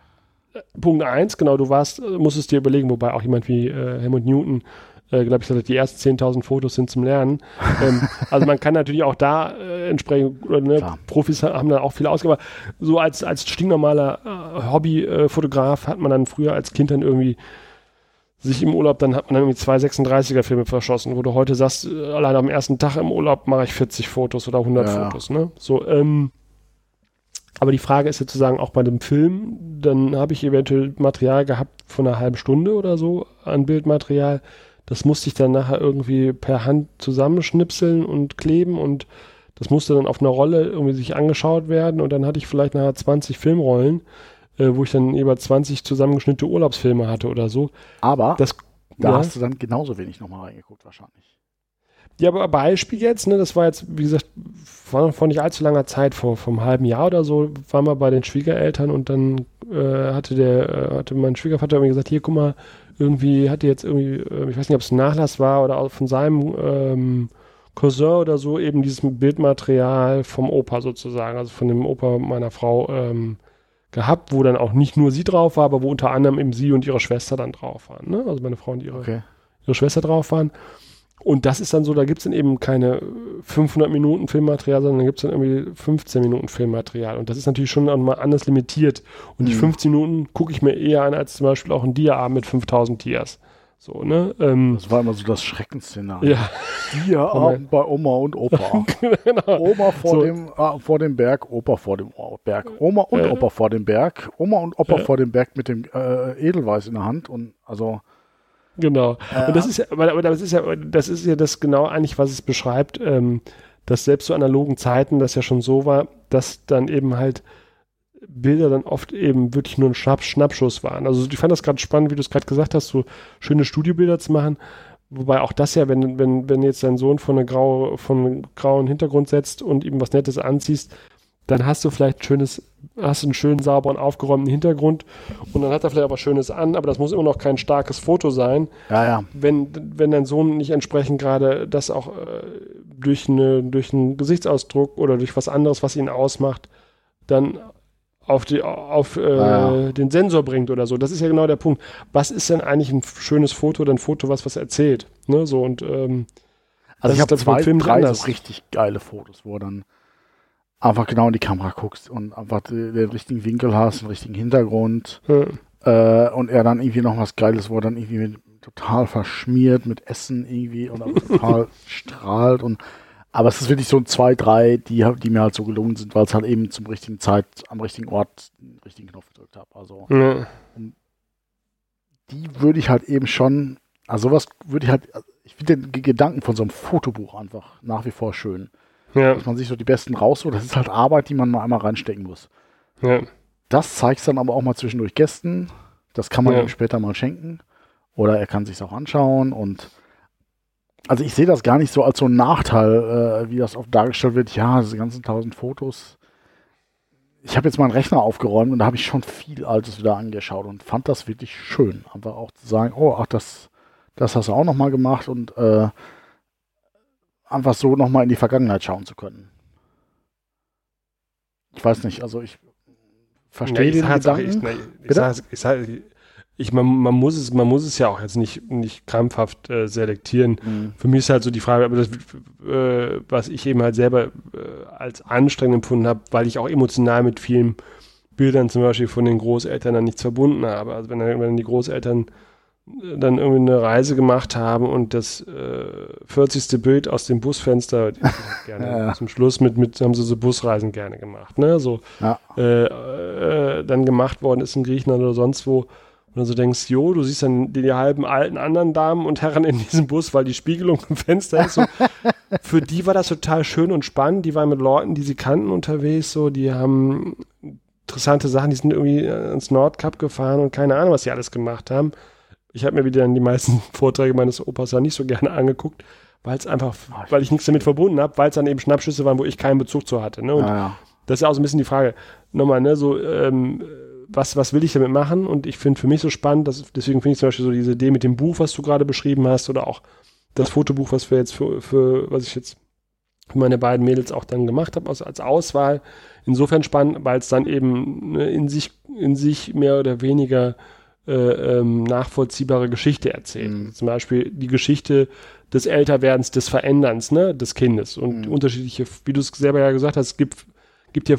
Äh, Punkt 1, genau, du warst, musstest dir überlegen, wobei auch jemand wie äh, Helmut Newton äh, glaube ich, die ersten 10.000 Fotos sind zum Lernen. ähm, also man kann natürlich auch da äh, entsprechend, ne, Profis haben da auch viel ausgegeben. So als, als stinknormaler äh, Hobbyfotograf hat man dann früher als Kind dann irgendwie sich im Urlaub, dann hat man dann irgendwie zwei 36er Filme verschossen, wo du heute sagst, äh, allein am ersten Tag im Urlaub mache ich 40 Fotos oder 100 ja. Fotos, ne? So, ähm, aber die Frage ist jetzt zu sagen, auch bei dem Film, dann habe ich eventuell Material gehabt von einer halben Stunde oder so an Bildmaterial das musste ich dann nachher irgendwie per Hand zusammenschnipseln und kleben und das musste dann auf einer Rolle irgendwie sich angeschaut werden und dann hatte ich vielleicht nachher 20 Filmrollen, äh, wo ich dann jeweils 20 zusammengeschnittene Urlaubsfilme hatte oder so.
Aber das, da ja, hast du dann genauso wenig nochmal reingeguckt wahrscheinlich.
Ja, aber Beispiel jetzt, ne, das war jetzt, wie gesagt, vor, vor nicht allzu langer Zeit, vor, vor einem halben Jahr oder so, waren wir bei den Schwiegereltern und dann äh, hatte der, äh, hatte mein Schwiegervater irgendwie gesagt, hier, guck mal, irgendwie hatte jetzt irgendwie, äh, ich weiß nicht, ob es ein Nachlass war oder auch von seinem ähm, Cousin oder so, eben dieses Bildmaterial vom Opa sozusagen, also von dem Opa meiner Frau ähm, gehabt, wo dann auch nicht nur sie drauf war, aber wo unter anderem eben sie und ihre Schwester dann drauf waren. Ne? Also meine Frau und ihre, okay. ihre Schwester drauf waren. Und das ist dann so, da gibt es dann eben keine 500 Minuten Filmmaterial, sondern da gibt es dann irgendwie 15 Minuten Filmmaterial. Und das ist natürlich schon mal anders limitiert. Und mhm. die 15 Minuten gucke ich mir eher an als zum Beispiel auch ein Dia-Abend mit 5000 Tiers. So, ne? Ähm,
das war immer so das Schreckensszenario. Ja. Dia-Abend bei Oma und Opa. genau. Oma vor, so. dem, äh, vor dem Berg, Opa vor dem Berg. Oma und äh. Opa vor dem Berg. Oma und Opa äh. vor dem Berg mit dem äh, Edelweiß in der Hand. Und also
Genau. Äh, und das ist ja, aber das ist ja, das ist ja das genau eigentlich, was es beschreibt, ähm, dass selbst zu analogen Zeiten das ja schon so war, dass dann eben halt Bilder dann oft eben wirklich nur ein Schnapp, Schnappschuss waren. Also ich fand das gerade spannend, wie du es gerade gesagt hast, so schöne Studiobilder zu machen. Wobei auch das ja, wenn, wenn, wenn jetzt dein Sohn von, eine graue, von einem grauen Hintergrund setzt und ihm was Nettes anziehst, dann hast du vielleicht schönes, hast einen schönen, sauberen, aufgeräumten Hintergrund und dann hat er vielleicht aber Schönes an, aber das muss immer noch kein starkes Foto sein.
Ja, ja.
Wenn, wenn dein Sohn nicht entsprechend gerade das auch äh, durch, eine, durch einen Gesichtsausdruck oder durch was anderes, was ihn ausmacht, dann auf, die, auf äh, ja, ja. den Sensor bringt oder so. Das ist ja genau der Punkt. Was ist denn eigentlich ein schönes Foto oder ein Foto, was was erzählt? Ne? So und ähm,
also ich habe zwei, drei so richtig geile Fotos, wo er dann einfach genau in die Kamera guckst und einfach den, richtigen Winkel hast, den richtigen Hintergrund hm. äh, und er dann irgendwie noch was Geiles, wo er dann irgendwie mit, total verschmiert mit Essen irgendwie und total strahlt und aber es ist wirklich so ein zwei, drei, die, die mir halt so gelungen sind, weil es halt eben zum richtigen Zeit, am richtigen Ort den richtigen Knopf gedrückt habe. Also ja. die würde ich halt eben schon, also sowas würde ich halt, ich finde den Gedanken von so einem Fotobuch einfach nach wie vor schön. Ja. Dass man sich so die besten raussucht. Das ist halt Arbeit, die man mal einmal reinstecken muss. Ja. Das zeigt dann aber auch mal zwischendurch Gästen. Das kann man ja. ihm später mal schenken. Oder er kann sich auch anschauen. Und also ich sehe das gar nicht so als so einen Nachteil, äh, wie das oft dargestellt wird. Ja, diese ganzen tausend Fotos. Ich habe jetzt meinen Rechner aufgeräumt und da habe ich schon viel Altes wieder angeschaut und fand das wirklich schön. Einfach auch zu sagen, oh, ach, das, das hast du auch nochmal gemacht und äh, einfach so nochmal in die Vergangenheit schauen zu können. Ich weiß nicht, also ich verstehe ja, den Gedanken.
Ich, ne, ich, ich, sag, ich, man, man, muss es, man muss es ja auch jetzt nicht, nicht krampfhaft äh, selektieren. Mhm. Für mich ist halt so die Frage, aber das, äh, was ich eben halt selber äh, als anstrengend empfunden habe, weil ich auch emotional mit vielen Bildern zum Beispiel von den Großeltern dann nichts verbunden habe. Also wenn, wenn die Großeltern dann irgendwie eine Reise gemacht haben und das äh, 40. Bild aus dem Busfenster gerne ja, zum Schluss mit, mit haben sie so Busreisen gerne gemacht, ne? So ja. äh, äh, dann gemacht worden ist in Griechenland oder sonst wo und dann so denkst, jo, du siehst dann die, die, halben alten anderen Damen und Herren in diesem Bus, weil die Spiegelung im Fenster ist. So. Für die war das total schön und spannend. Die waren mit Leuten, die sie kannten, unterwegs. So, die haben interessante Sachen. Die sind irgendwie ins Nordkap gefahren und keine Ahnung, was sie alles gemacht haben. Ich habe mir wieder die meisten Vorträge meines Opas ja nicht so gerne angeguckt, weil es einfach, ah, weil ich nichts damit verbunden habe, weil es dann eben Schnappschüsse waren, wo ich keinen Bezug zu hatte. Ne? Und ja, ja. das ist ja auch so ein bisschen die Frage. Nochmal, ne, so, ähm, was, was will ich damit machen? Und ich finde für mich so spannend, dass, deswegen finde ich zum Beispiel so diese Idee mit dem Buch, was du gerade beschrieben hast, oder auch das Fotobuch, was wir jetzt für, für was ich jetzt für meine beiden Mädels auch dann gemacht habe, also als Auswahl. Insofern spannend, weil es dann eben ne, in sich, in sich mehr oder weniger äh, ähm, nachvollziehbare Geschichte erzählt. Mhm. Zum Beispiel die Geschichte des Älterwerdens, des Veränderns ne, des Kindes und mhm. unterschiedliche, wie du es selber ja gesagt hast, gibt gibt ja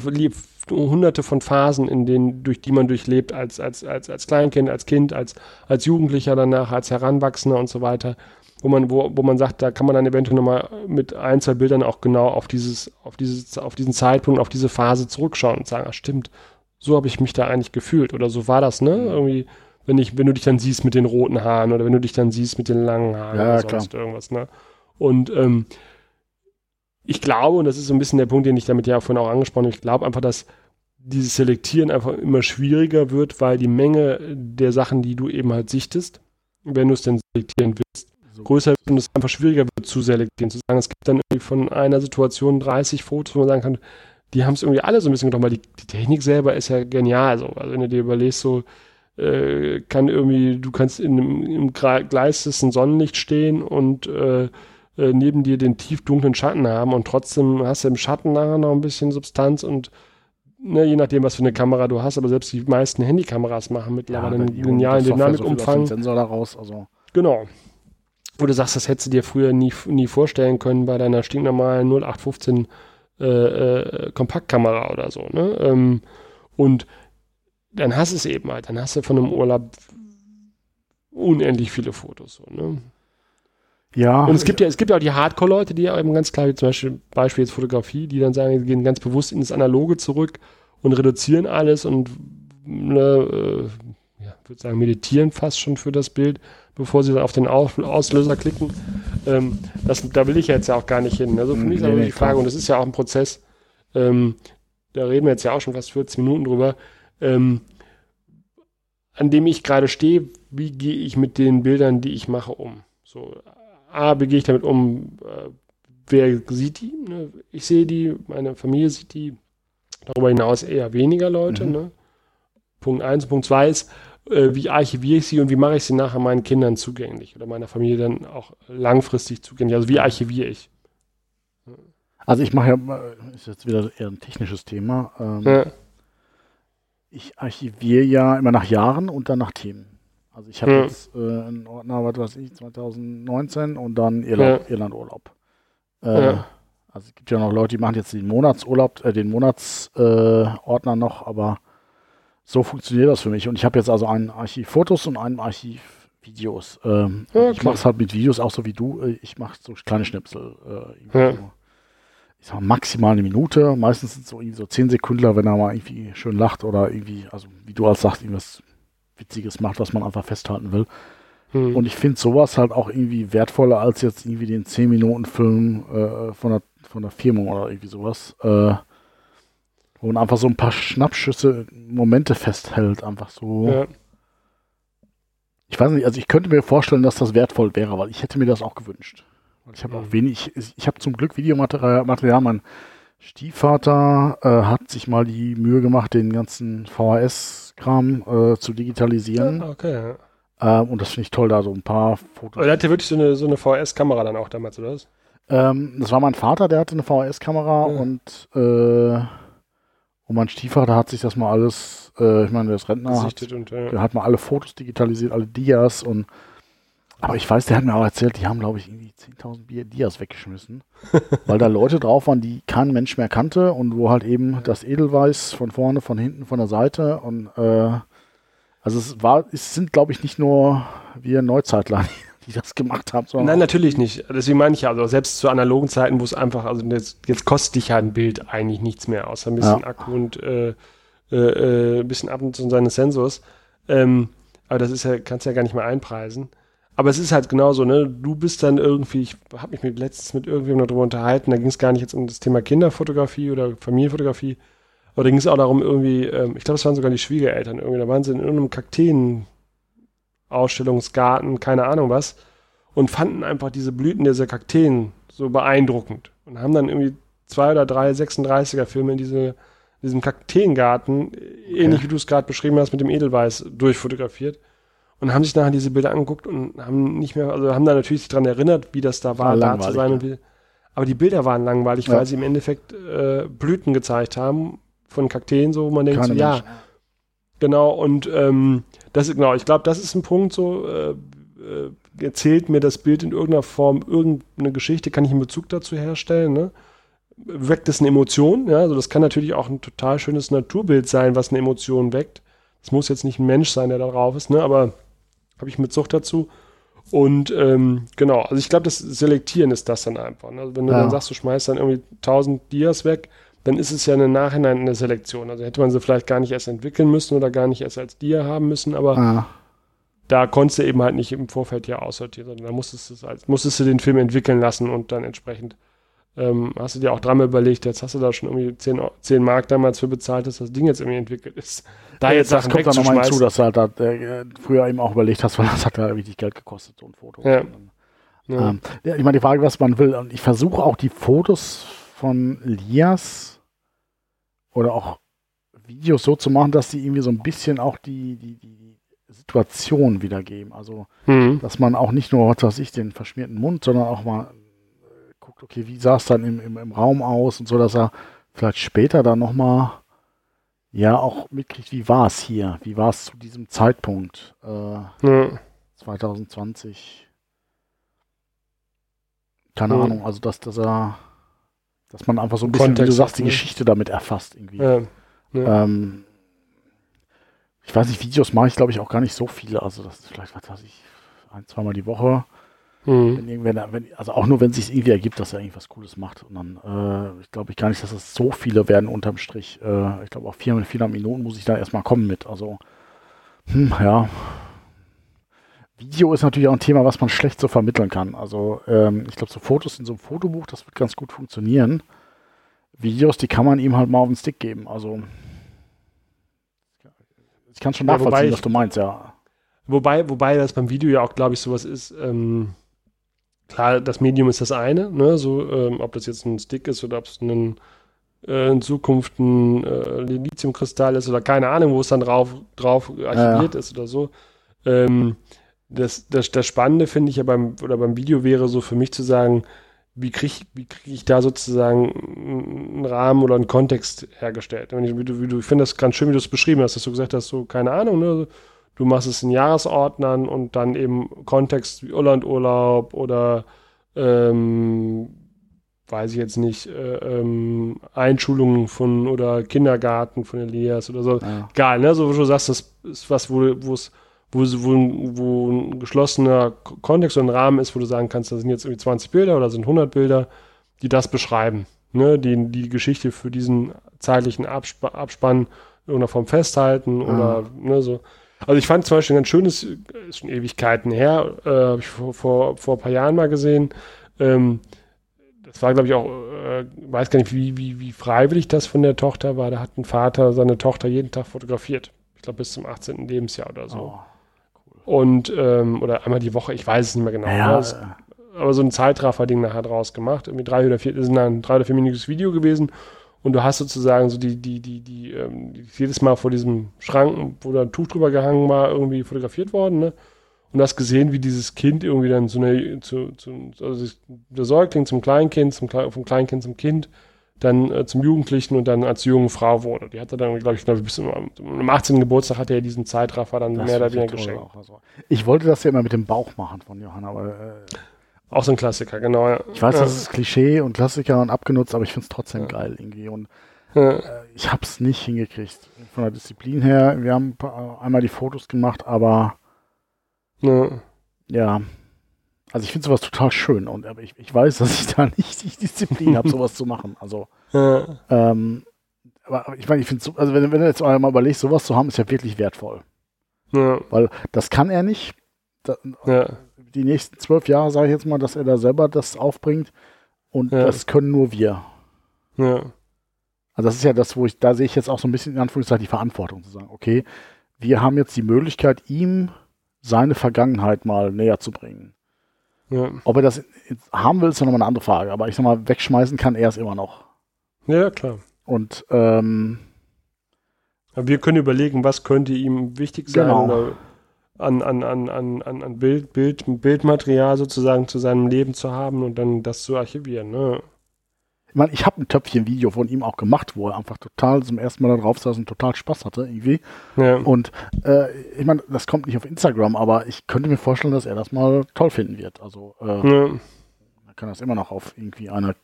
hunderte von Phasen, in denen, durch die man durchlebt als, als, als, als Kleinkind, als Kind, als, als Jugendlicher danach, als Heranwachsender und so weiter, wo man, wo, wo man sagt, da kann man dann eventuell nochmal mit ein, zwei Bildern auch genau auf dieses, auf dieses, auf diesen Zeitpunkt, auf diese Phase zurückschauen und sagen, ah, stimmt, so habe ich mich da eigentlich gefühlt oder so war das, ne? Mhm. Irgendwie, wenn ich, wenn du dich dann siehst mit den roten Haaren oder wenn du dich dann siehst mit den langen Haaren
ja,
oder sonst klar. irgendwas, ne? Und ähm, ich glaube, und das ist so ein bisschen der Punkt, den ich damit ja vorhin auch angesprochen habe, ich glaube einfach, dass dieses Selektieren einfach immer schwieriger wird, weil die Menge der Sachen, die du eben halt sichtest, wenn du es denn selektieren willst, so. größer wird und es einfach schwieriger wird zu selektieren. Zu sagen, es gibt dann irgendwie von einer Situation 30 Fotos, wo man sagen kann, die haben es irgendwie alle so ein bisschen gedacht, weil die, die, Technik selber ist ja genial. So. Also wenn du dir überlegst, so äh, kann irgendwie, du kannst in einem, im gleistesten Sonnenlicht stehen und äh, äh, neben dir den tiefdunklen Schatten haben und trotzdem hast du im Schatten nachher noch ein bisschen Substanz und ne, je nachdem, was für eine Kamera du hast, aber selbst die meisten Handykameras machen mittlerweile ja, einen linearen Dynamikumfang.
Sensor daraus, also.
Genau. Wo du sagst, das hättest du dir früher nie, nie vorstellen können bei deiner stinknormalen 0815 äh, äh, Kompaktkamera oder so. Ne? Ähm, und dann hast du es eben halt. Dann hast du von einem Urlaub unendlich viele Fotos. So, ne?
Ja.
Und es gibt ja, es gibt ja auch die Hardcore-Leute, die ja eben ganz klar, wie zum Beispiel, Beispiel jetzt Fotografie, die dann sagen, sie gehen ganz bewusst ins Analoge zurück und reduzieren alles und ne, äh, ja, würde sagen, meditieren fast schon für das Bild, bevor sie dann auf den Auslöser klicken. Ähm, das, da will ich jetzt ja auch gar nicht hin. Also für mich ist aber die Frage, und das ist ja auch ein Prozess, ähm, da reden wir jetzt ja auch schon fast 14 Minuten drüber, ähm, an dem ich gerade stehe, wie gehe ich mit den Bildern, die ich mache, um? So, A, wie gehe ich damit um? Äh, wer sieht die? Ne? Ich sehe die, meine Familie sieht die. Darüber hinaus eher weniger Leute. Mhm. Ne? Punkt eins. Punkt zwei ist, äh, wie archiviere ich sie und wie mache ich sie nachher meinen Kindern zugänglich oder meiner Familie dann auch langfristig zugänglich? Also wie archiviere ich?
Also ich mache ja, ist jetzt wieder eher ein technisches Thema. Ähm, ja. Ich archiviere ja immer nach Jahren und dann nach Themen. Also ich habe ja. jetzt äh, einen Ordner, was weiß ich, 2019 und dann Irland, ja. Irlandurlaub. Äh, ja. Also es gibt ja noch Leute, die machen jetzt den Monatsurlaub, äh, den Monatsordner noch, aber so funktioniert das für mich. Und ich habe jetzt also ein Archiv Fotos und ein Archiv Videos. Ähm, ja, ich mache es halt mit Videos auch so wie du. Äh, ich mache so kleine Schnipsel. Äh, ja. so, ich sag mal, maximal eine Minute. Meistens sind es so irgendwie so zehn Sekunden, wenn er mal irgendwie schön lacht oder irgendwie, also wie du als sagst, irgendwas Witziges macht, was man einfach festhalten will. Hm. Und ich finde sowas halt auch irgendwie wertvoller als jetzt irgendwie den 10-Minuten-Film äh, von, der, von der Firma oder irgendwie sowas. Äh, wo man einfach so ein paar Schnappschüsse, Momente festhält, einfach so. Ja. Ich weiß nicht, also ich könnte mir vorstellen, dass das wertvoll wäre, weil ich hätte mir das auch gewünscht. Ich habe auch hm. wenig, ich, habe zum Glück Videomaterial, Material, mein Stiefvater äh, hat sich mal die Mühe gemacht, den ganzen VHS-Kram äh, zu digitalisieren.
Ja, okay.
Ähm, und das finde ich toll, da so ein paar Fotos.
Aber der hatte wirklich so eine, so eine VHS-Kamera dann auch damals, oder was?
Ähm, das war mein Vater, der hatte eine VHS-Kamera ja. und, äh, Und mein Stiefvater hat sich das mal alles, äh, ich meine, der ist Rentner, hat,
und, ja.
der hat mal alle Fotos digitalisiert, alle Dias und aber ich weiß, der hat mir auch erzählt, die haben, glaube ich, irgendwie 10.000 Dias weggeschmissen, weil da Leute drauf waren, die kein Mensch mehr kannte und wo halt eben das Edelweiß von vorne, von hinten, von der Seite und äh, also es war, es sind, glaube ich, nicht nur wir Neuzeitler, die das gemacht haben.
Nein, natürlich nicht. Deswegen meine ich ja, also selbst zu analogen Zeiten, wo es einfach, also jetzt, jetzt kostet dich ja ein Bild eigentlich nichts mehr, außer ein bisschen ja. Akku und äh, äh, äh ein bisschen ab und zu seines Sensors. Ähm, aber das ist ja, kannst du ja gar nicht mehr einpreisen. Aber es ist halt genauso, ne? Du bist dann irgendwie, ich habe mich mit letztens mit irgendjemandem darüber unterhalten, da ging es gar nicht jetzt um das Thema Kinderfotografie oder Familienfotografie, aber da ging es auch darum, irgendwie, ähm, ich glaube, es waren sogar die Schwiegereltern irgendwie, da waren sie in irgendeinem Kakteen Ausstellungsgarten, keine Ahnung was, und fanden einfach diese Blüten dieser Kakteen so beeindruckend und haben dann irgendwie zwei oder drei 36er Filme in diese, diesem Kakteengarten, ähnlich wie du es gerade beschrieben hast, mit dem Edelweiß durchfotografiert und haben sich nachher diese Bilder angeguckt und haben nicht mehr, also haben da natürlich sich daran erinnert, wie das da war, war da zu sein. Und wie, aber die Bilder waren langweilig, ja. weil sie im Endeffekt äh, Blüten gezeigt haben von Kakteen, so wo man denkt, so, ja, genau, und ähm, das ist genau, ich glaube, das ist ein Punkt so, äh, äh, erzählt mir das Bild in irgendeiner Form irgendeine Geschichte, kann ich einen Bezug dazu herstellen, ne? Weckt es eine Emotion, ja, also das kann natürlich auch ein total schönes Naturbild sein, was eine Emotion weckt. Es muss jetzt nicht ein Mensch sein, der da drauf ist, ne, aber habe ich mit Sucht dazu. Und ähm, genau, also ich glaube, das Selektieren ist das dann einfach. Ne? Also wenn du ja. dann sagst, du schmeißt dann irgendwie 1000 Dias weg, dann ist es ja im Nachhinein eine Selektion. Also hätte man sie vielleicht gar nicht erst entwickeln müssen oder gar nicht erst als Dia haben müssen, aber ja. da konntest du eben halt nicht im Vorfeld ja aussortieren, sondern da musstest du, als, musstest du den Film entwickeln lassen und dann entsprechend ähm, hast du dir auch dreimal überlegt, jetzt hast du da schon irgendwie 10, 10 Mark damals für bezahlt, dass das Ding jetzt irgendwie entwickelt ist.
Da ja, jetzt das kommt dann nochmal hinzu, dass du halt da, äh, früher eben auch überlegt hast, weil das hat ja richtig Geld gekostet, so ein Foto. Ja. ja. Ähm, ja ich meine, die Frage, was man will, und ich versuche auch die Fotos von Lias oder auch Videos so zu machen, dass die irgendwie so ein bisschen auch die, die, die Situation wiedergeben. Also, mhm. dass man auch nicht nur, was weiß ich, den verschmierten Mund, sondern auch mal guckt, okay, wie sah es dann im, im, im Raum aus und so, dass er vielleicht später dann nochmal ja auch mitkriegt, wie war es hier, wie war es zu diesem Zeitpunkt äh, ja. 2020. Keine ja. Ahnung, also dass, dass er, dass man einfach so ein bisschen, Kontext, wie du sagst, die ne? Geschichte damit erfasst irgendwie. Ja. Ähm, ich weiß nicht, Videos mache ich glaube ich auch gar nicht so viele, also das ist vielleicht, was weiß ich, ein, zweimal die Woche. Mhm. Wenn wenn, also auch nur, wenn es sich irgendwie ergibt, dass er irgendwas Cooles macht. Und dann, äh, ich glaube ich gar nicht, dass es so viele werden unterm Strich. Äh, ich glaube auch 400, 400 Minuten muss ich da erstmal kommen mit. Also, hm, ja. Video ist natürlich auch ein Thema, was man schlecht so vermitteln kann. Also, ähm, ich glaube, so Fotos in so einem Fotobuch, das wird ganz gut funktionieren. Videos, die kann man ihm halt mal auf den Stick geben. Also, ich kann schon nachvollziehen, ja, was du meinst, ja.
Wobei, wobei das beim Video ja auch, glaube ich, sowas ist, ähm, klar, das Medium ist das eine, ne? so, ähm, ob das jetzt ein Stick ist oder ob es ein, äh, in Zukunft ein äh, Lithiumkristall ist oder keine Ahnung, wo es dann drauf, drauf archiviert ja. ist oder so. Ähm, das, das, das Spannende finde ich ja beim, oder beim Video wäre so für mich zu sagen, wie kriege wie krieg ich da sozusagen einen Rahmen oder einen Kontext hergestellt? Wenn ich, wie du, wie du, ich finde das ganz schön, wie du es beschrieben hast, dass du gesagt hast, so, keine Ahnung, ne? Du machst es in Jahresordnern und dann eben Kontext wie Irlandurlaub oder ähm, weiß ich jetzt nicht, äh, ähm, Einschulungen von oder Kindergarten von Elias oder so. Ja. Egal, ne? So wie du sagst, das ist was, wo es wo, wo, wo ein geschlossener Kontext oder ein Rahmen ist, wo du sagen kannst, da sind jetzt irgendwie 20 Bilder oder sind 100 Bilder, die das beschreiben. Ne? Die, die Geschichte für diesen zeitlichen Absp Abspann in irgendeiner Form festhalten ja. oder ne, so. Also ich fand zum Beispiel ein ganz schönes, ist schon Ewigkeiten her, äh, habe ich vor, vor, vor ein paar Jahren mal gesehen. Ähm, das war, glaube ich, auch, äh, weiß gar nicht, wie, wie, wie freiwillig das von der Tochter war. Da hat ein Vater seine Tochter jeden Tag fotografiert. Ich glaube, bis zum 18. Lebensjahr oder so. Oh, cool. Und, ähm, oder einmal die Woche, ich weiß es nicht mehr genau. Ja, das, aber so ein Zeitraffer-Ding nachher draus gemacht. Irgendwie drei oder vier, das ist ein drei oder vier minütiges Video gewesen und du hast sozusagen so die, die, die, die, ähm, jedes Mal vor diesem Schrank, wo da ein Tuch drüber gehangen war, irgendwie fotografiert worden, ne? Und du hast gesehen, wie dieses Kind irgendwie dann so eine, zu, zu, also der Säugling zum Kleinkind, zum, vom Kleinkind zum Kind, dann äh, zum Jugendlichen und dann als junge Frau wurde. Die hatte dann, glaube ich, glaub ich, bis zum, am 18. Geburtstag hatte er diesen Zeitraffer dann
Das
mehr oder weniger geschenkt.
also. Ich wollte das ja immer mit dem Bauch machen von Johanna, aber äh,
Auch so ein Klassiker, genau. Ja.
ich weiß,
ja.
das ist Klischee und Klassiker und abgenutzt, aber ich finde es trotzdem
Ja.
geil irgendwie. Und
Ja.
äh, ich habe es nicht hingekriegt. Von der Disziplin her, wir haben paar- einmal die Fotos gemacht, aber
Ja.
Also ich finde sowas total schön und aber ich, ich weiß, dass ich da nicht die Disziplin habe, sowas zu machen. Also ähm, aber ich meine, ich finde so, also wenn, wenn du jetzt mal überlegst, sowas zu haben, ist ja wirklich wertvoll.
Ja.
Weil das kann er nicht. Da,
Ja.
Die nächsten zwölf Jahre, sage ich jetzt mal, dass er da selber das aufbringt. Und
Ja.
das können nur wir.
Ja.
Also das ist ja das, wo ich, da sehe ich jetzt auch so ein bisschen in Anführungszeichen die Verantwortung zu sagen, okay, wir haben jetzt die Möglichkeit, ihm seine Vergangenheit mal näher zu bringen.
Ja.
Ob er das haben will, ist ja nochmal eine andere Frage. Aber ich sag mal, wegschmeißen kann er es immer noch.
ja, klar.
Und ähm,
wir können überlegen, was könnte ihm wichtig sein
Genau.
oder an, an, an, an, an an Bild, Bild, Bildmaterial sozusagen zu seinem Leben zu haben und dann das zu archivieren. Ne?
ich meine, ich habe ein Töpfchen-Video von ihm auch gemacht, wo er einfach total zum ersten Mal da drauf saß und total Spaß hatte irgendwie.
Ja.
Und äh, ich meine, das kommt nicht auf Instagram, aber ich könnte mir vorstellen, dass er das mal toll finden wird. Also äh,
Ja.
man kann das immer noch auf irgendwie einer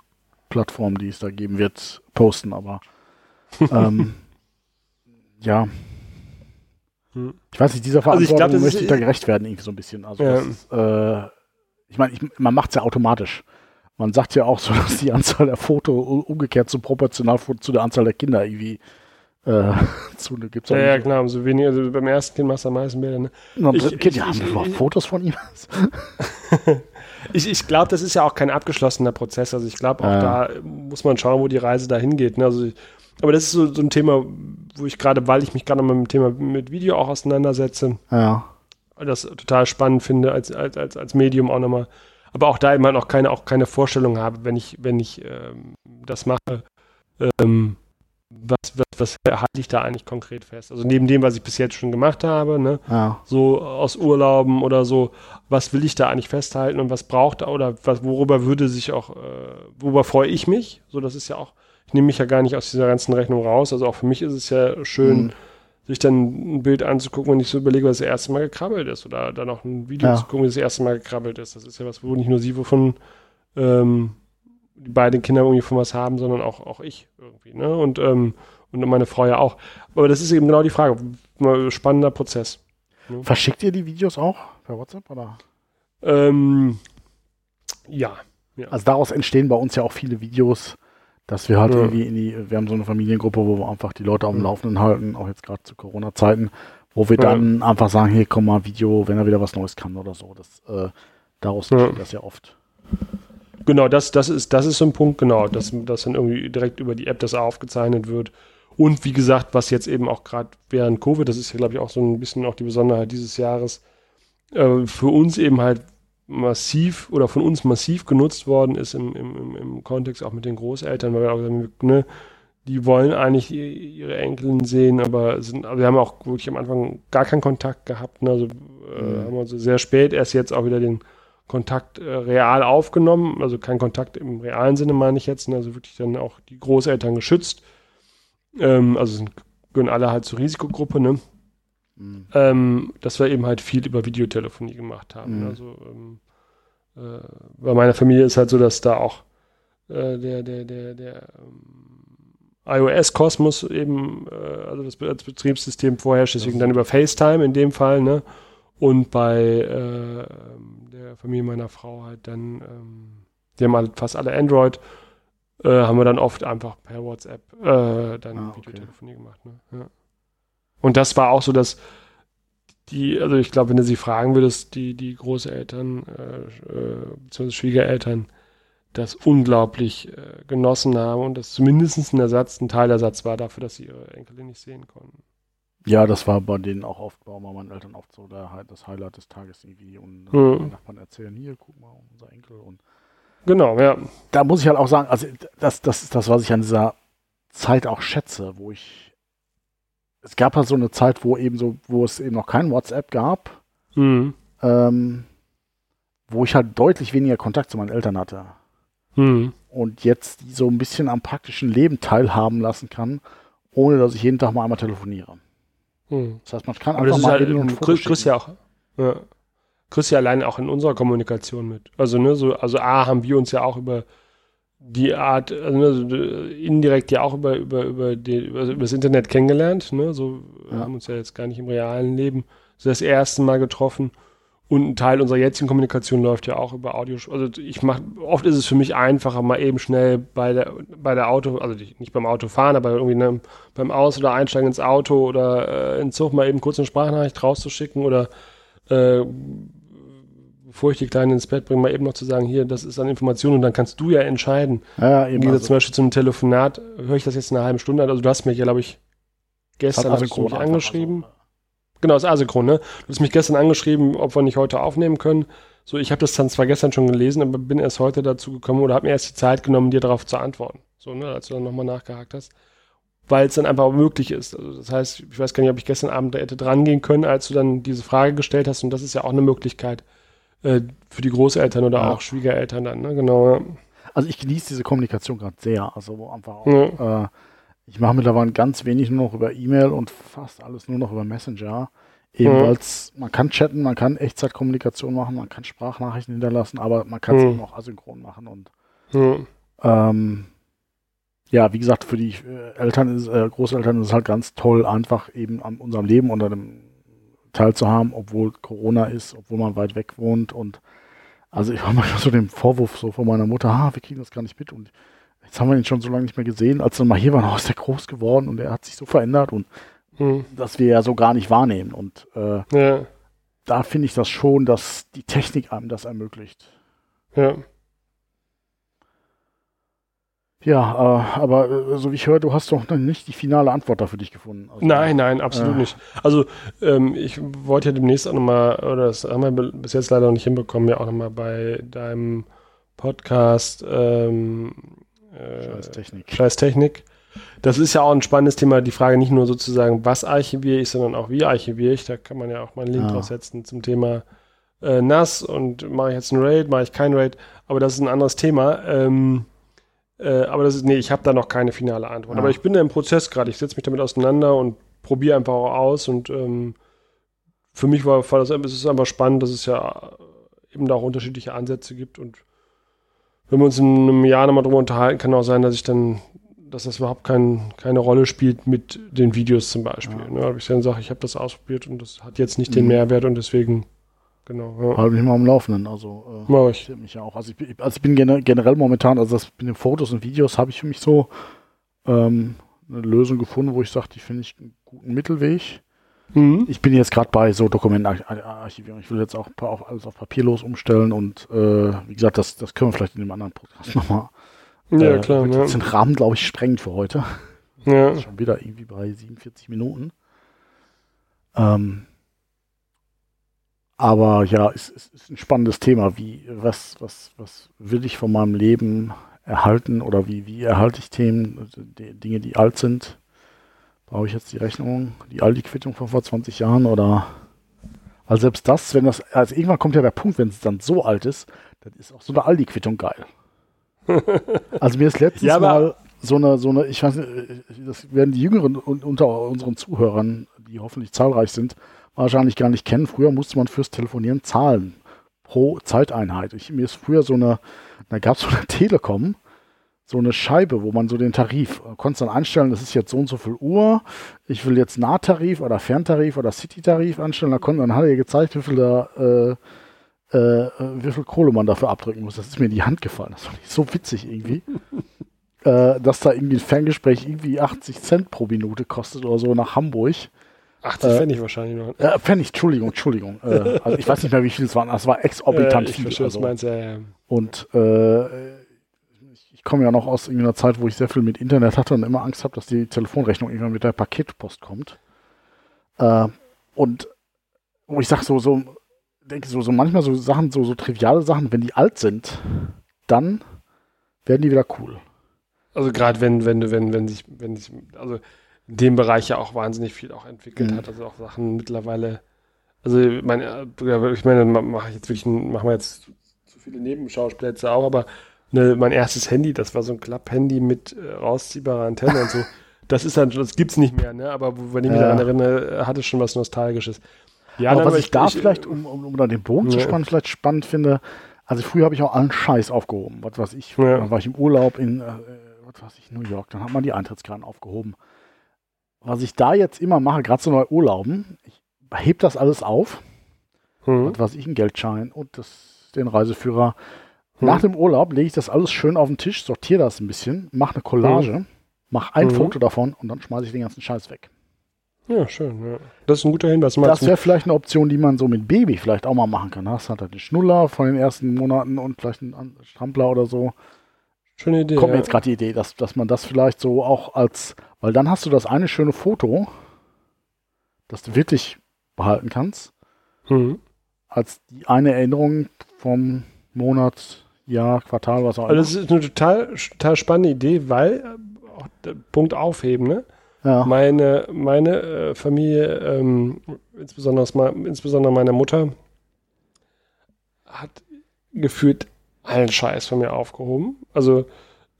Plattform, die es da geben wird, posten, aber ähm, ja. Ich weiß nicht, dieser
Also
Verantwortung
glaub, das
möchte ich da gerecht werden, irgendwie so ein bisschen. Also
Ja.
das ist, äh, ich meine, man macht es ja automatisch. Man sagt ja auch so, dass die Anzahl der Fotos u- umgekehrt so proportional zu der Anzahl der Kinder irgendwie äh, zu gibt's auch
Ja, ja, klar, umso weniger, also beim ersten Kind machst du am meisten Bilder. Ne?
Und
Ich-
dritte Kind, ja, haben wir überhaupt Fotos von ihm?
Ich, ich glaube, das ist ja auch kein abgeschlossener Prozess. Also ich glaube, auch
Ja.
da muss man schauen, wo die Reise dahin geht. Ne? Also ich, aber das ist so, so ein Thema, wo ich gerade, weil ich mich gerade mit dem Thema mit Video auch auseinandersetze,
Ja,
das total spannend finde als, als, als, als Medium auch nochmal. Aber auch da immer noch keine, auch keine Vorstellung habe, wenn ich, wenn ich ähm, das mache, ähm, was, was, was halte ich da eigentlich konkret fest? Also neben dem, was ich bis jetzt schon gemacht habe, ne?
ja,
so aus Urlauben oder so, was will ich da eigentlich festhalten und was braucht oder was, worüber würde sich auch, äh, worüber freue ich mich? So, das ist ja auch, ich nehme mich ja gar nicht aus dieser ganzen Rechnung raus. Also auch für mich ist es ja schön,
Mhm.
sich dann ein Bild anzugucken, wenn ich so überlege, was das erste Mal gekrabbelt ist oder dann noch ein Video
Ja.
zu gucken, wie das erste Mal gekrabbelt ist. Das ist ja was, wo nicht nur sie wovon ähm, die beiden Kinder irgendwie von was haben, sondern auch, auch ich irgendwie. Ne? Und, ähm, und meine Frau ja auch. Aber das ist eben genau die Frage. Spannender Prozess.
Verschickt ihr die Videos auch per WhatsApp? Oder?
Ähm, ja.
Also daraus entstehen bei uns ja auch viele Videos, dass wir halt
Ja.
irgendwie in die, wir haben so eine Familiengruppe, wo wir einfach die Leute am. Laufenden halten, auch jetzt gerade zu Corona-Zeiten, wo wir
Ja.
dann einfach sagen, hey, komm mal, Video, wenn er wieder was Neues kann oder so. Das, äh, daraus
Ja.
das ja oft.
Genau, das, das, ist, das ist so ein Punkt, genau, dass, dass dann irgendwie direkt über die App das aufgezeichnet wird. Und wie gesagt, was jetzt eben auch gerade während Covid, das ist ja, glaube ich, auch so ein bisschen auch die Besonderheit dieses Jahres, äh, für uns eben halt massiv oder von uns massiv genutzt worden ist im, im, im, Kontext auch mit den Großeltern, weil wir auch sagen, ne, die wollen eigentlich ihre Enkelin sehen, aber sind, aber wir haben auch wirklich am Anfang gar keinen Kontakt gehabt. Ne? Also äh,
Mhm.
haben also sehr spät erst jetzt auch wieder den Kontakt äh, real aufgenommen, also kein Kontakt im realen Sinne meine ich jetzt, ne? also wirklich dann auch die Großeltern geschützt. Ähm, also sind, gehören alle halt zur Risikogruppe, ne?
Mhm.
ähm, dass wir eben halt viel über Videotelefonie gemacht haben.
Mhm.
Also ähm, äh, bei meiner Familie ist halt so, dass da auch äh, der, der, der, der ähm, iOS-Kosmos eben, äh, also das als Betriebssystem vorherrscht, deswegen dann über FaceTime in dem Fall, ne? Und bei äh, der Familie meiner Frau halt dann, ähm, die haben halt fast alle Android, äh, haben wir dann oft einfach per WhatsApp äh, dann
Ah, okay.
Videotelefonie gemacht. Ne? Ja. Und das war auch so, dass die, also ich glaube, wenn du sie fragen würdest, die, die Großeltern, äh, äh, beziehungsweise Schwiegereltern, das unglaublich äh, genossen haben und das zumindest ein Ersatz, ein Teilersatz war dafür, dass sie ihre Enkelin nicht sehen konnten.
Ja, das war bei denen auch oft, bei meinen Eltern oft so der, Hi- das Highlight des Tages irgendwie. Und dann
Mhm.
meine Nachbarn erzählen, hier, guck mal, unser Enkel. Und
Genau, ja.
da muss ich halt auch sagen, also das, das ist das, was ich an dieser Zeit auch schätze, wo ich es gab halt so eine Zeit, wo eben so, wo es eben noch kein WhatsApp gab,
Mhm.
ähm, wo ich halt deutlich weniger Kontakt zu meinen Eltern hatte. mhm. und jetzt die so ein bisschen am praktischen Leben teilhaben lassen kann, ohne dass ich jeden Tag mal einmal telefoniere.
Mhm.
Das heißt, man kann
Aber
einfach mal
halt,
eben und
Chris, Chris ja auch, ja, Chris ja allein auch in unserer Kommunikation mit. Also, ne, so, also A, haben wir uns ja auch über die Art, also, ne, so, indirekt ja auch über, über, über, die, über, über das Internet kennengelernt, ne, so,
Ja.
haben uns ja jetzt gar nicht im realen Leben so das erste Mal getroffen. Und ein Teil unserer jetzigen Kommunikation läuft ja auch über Audio. Also ich mache, oft ist es für mich einfacher, mal eben schnell bei der, bei der Auto, also nicht beim Auto fahren, aber irgendwie ne, beim Aus- oder Einsteigen ins Auto oder äh, ins Zug mal eben kurz eine Sprachnachricht rauszuschicken oder äh, bevor ich die Kleine ins Bett bringe, mal eben noch zu sagen, hier, das ist an Information und dann kannst du ja entscheiden.
Ja, ja, eben.
Gegensatz zum
Also,
Beispiel zu einem Telefonat, höre ich das jetzt in einer halben Stunde an. Also du hast mich ja, glaube ich, gestern hast du mich angeschrieben.
also,
Genau, das ist asynchron, ne? Du hast mich gestern angeschrieben, ob wir nicht heute aufnehmen können. So, ich habe das dann zwar gestern schon gelesen, aber bin erst heute dazu gekommen oder habe mir erst die Zeit genommen, dir darauf zu antworten. So, ne, als du dann nochmal nachgehakt hast. Weil es dann einfach auch möglich ist. Also das heißt, ich weiß gar nicht, ob ich gestern Abend da hätte dran gehen können, als du dann diese Frage gestellt hast. Und das ist ja auch eine Möglichkeit äh, für die Großeltern oder
Ja.
auch Schwiegereltern dann, ne? Genau. ja.
also ich genieße diese Kommunikation gerade sehr. Also wo einfach auch,
Ja.
äh, ich mache mittlerweile ganz wenig nur noch über E-Mail und fast alles nur noch über Messenger. Eben
Mhm.
man kann chatten, man kann Echtzeitkommunikation machen, man kann Sprachnachrichten hinterlassen, aber man kann es
Mhm.
eben auch asynchron machen. Und
Ja.
ähm, ja, wie gesagt, für die äh, Eltern ist, äh, Großeltern ist es halt ganz toll, einfach eben an unserem Leben unter dem teilzuhaben, obwohl Corona ist, obwohl man weit weg wohnt und also ich habe manchmal so den Vorwurf so von meiner Mutter, ah, wir kriegen das gar nicht mit und jetzt haben wir ihn schon so lange nicht mehr gesehen. Als er mal hier war, oh, ist der groß geworden und er hat sich so verändert und
Hm.
dass wir ja so gar nicht wahrnehmen. Und äh,
Ja.
da finde ich das schon, dass die Technik einem das ermöglicht.
Ja.
Ja, äh, aber äh, so wie ich höre, du hast doch noch nicht die finale Antwort dafür dich gefunden. Also,
Nein, nein, absolut
Äh.
nicht. Also ähm, ich wollte ja demnächst auch nochmal, oder das haben wir bis jetzt leider noch nicht hinbekommen, ja auch nochmal bei deinem Podcast ähm, äh,
Scheiß Technik.
Scheiß Technik. Das ist ja auch ein spannendes Thema, die Frage nicht nur sozusagen, was archiviere ich, sondern auch wie archiviere ich. Da kann man ja auch mal einen Link
Ja.
draufsetzen zum Thema äh, NAS und mache ich jetzt einen Raid, mache ich keinen Raid, aber das ist ein anderes Thema. Ähm, äh, aber das ist, nee, ich habe da noch keine finale Antwort.
Ja.
Aber ich bin da im Prozess gerade. Ich setze mich damit auseinander und probiere einfach auch aus. Und ähm, für mich war, war das, es ist einfach spannend, dass es ja eben da auch unterschiedliche Ansätze gibt. Und wenn wir uns in einem Jahr nochmal drüber unterhalten, kann auch sein, dass ich dann, dass das überhaupt kein, keine Rolle spielt mit den Videos zum Beispiel.
Ja.
Ne? Aber ich dann sage, ich habe das ausprobiert und das hat jetzt nicht den
Mhm.
Mehrwert und deswegen, genau. Ja.
Halt mich mal am Laufenden. Also äh,
Mach ich.
interessiert mich ja auch. Also ich, bin- also ich bin gene- generell momentan, also das mit den Fotos und Videos habe ich für mich so ähm, eine Lösung gefunden, wo ich sage, die finde ich einen guten Mittelweg.
Mhm.
Ich bin jetzt gerade bei so Dokumentenarchivierung. Ich will jetzt auch, auch alles auf papierlos umstellen und äh, wie gesagt, das, das können wir vielleicht in dem anderen Podcast nochmal.
Ja,
äh,
klar. Ja.
den Rahmen, glaube ich, sprengen für heute.
Ja.
Schon wieder irgendwie bei 47 Minuten. Ähm, aber ja, es, es ist ein spannendes Thema. Wie, was, was, was will ich von meinem Leben erhalten oder wie, wie erhalte ich Themen, also die, Dinge, die alt sind? Brauche ich jetzt die Rechnung, die Aldi-Quittung von vor 20 Jahren oder? Weil selbst das, wenn das, also irgendwann kommt ja der Punkt, wenn es dann so alt ist, dann ist auch so eine Aldi-Quittung geil. Also mir ist letztens
Ja,
mal so eine, so eine, ich weiß nicht, äh, das werden die Jüngeren un- unter unseren Zuhörern, die hoffentlich zahlreich sind, wahrscheinlich gar nicht kennen. Früher musste man fürs Telefonieren zahlen pro Zeiteinheit. Ich, mir ist früher so eine, da gab es so eine Telekom, so eine Scheibe, wo man so den Tarif, äh, konntest dann einstellen, das ist jetzt so und so viel Uhr, ich will jetzt Nahtarif oder Ferntarif oder Citytarif anstellen, da konnte, dann hat er gezeigt, wie viel da, äh, äh, wie viel Kohle man dafür abdrücken muss. Das ist mir in die Hand gefallen. Das fand ich so witzig irgendwie. äh, dass da irgendwie ein Ferngespräch irgendwie 80 Cent pro Minute kostet oder so nach Hamburg.
80
Äh,
Pfennig wahrscheinlich noch.
Äh, Pfennig, Entschuldigung, Entschuldigung. Äh, also ich weiß nicht mehr, wie viel es waren. Das war exorbitant
Äh, ich
viel.
verstehe,
Also.
meinst. Ja, ja.
Und äh, ich, komme ja noch aus irgendeiner Zeit, wo ich sehr viel mit Internet hatte und immer Angst habe, dass die Telefonrechnung irgendwann mit der Paketpost kommt. Äh, und wo ich sage, so, so, denke so, so manchmal so Sachen, so, so triviale Sachen, wenn die alt sind, dann werden die wieder cool.
Also gerade wenn, wenn du, wenn, wenn sich, wenn sich, also in dem Bereich ja auch wahnsinnig viel auch entwickelt
Mhm.
hat, also auch Sachen mittlerweile, also ich meine, äh, ich meine, ma- mache ich jetzt wirklich, machen wir jetzt zu viele Nebenschausplätze auch, aber ne, mein erstes Handy, das war so ein Klapp-Handy mit äh, rausziehbarer Antenne und so. Das ist dann, das gibt's nicht mehr, ne? Aber wenn ich mich
Ja.
daran erinnere, hat es schon was Nostalgisches. Ja,
Aber was ich da
ich-
vielleicht, um, um, um da den Bogen zu
Ja.
spannen, vielleicht spannend finde, also früher habe ich auch allen Scheiß aufgehoben. Was weiß ich,
Ja.
dann war ich im Urlaub in, äh, was weiß ich, New York, dann hat man die Eintrittskarten aufgehoben. Was ich da jetzt immer mache, gerade so bei Urlauben, ich heb das alles auf,
Hm.
was weiß ich, einen Geldschein und das, den Reiseführer.
Hm.
Nach dem Urlaub lege ich das alles schön auf den Tisch, sortiere das ein bisschen, mache eine Collage, mache ein
Mhm.
Foto davon und dann schmeiße ich den ganzen Scheiß weg.
Ja, schön. Ja. Das ist ein guter Hinweis.
Das wäre vielleicht eine Option, die man so mit Baby vielleicht auch mal machen kann. Hast halt einen Schnuller von den ersten Monaten und vielleicht einen Strampler oder so.
Schöne Idee.
Kommt mir
ja.
jetzt gerade die Idee, dass, dass man das vielleicht so auch als, weil dann hast du das eine schöne Foto, das du wirklich behalten kannst,
Hm.
als die eine Erinnerung vom Monat, Jahr, Quartal, was auch immer.
Also das ist eine total, total spannende Idee, weil äh, Punkt aufheben, ne?
ja.
Meine, meine äh, Familie, ähm, insbesondere, insbesondere meine Mutter, hat gefühlt allen Scheiß von mir aufgehoben. Also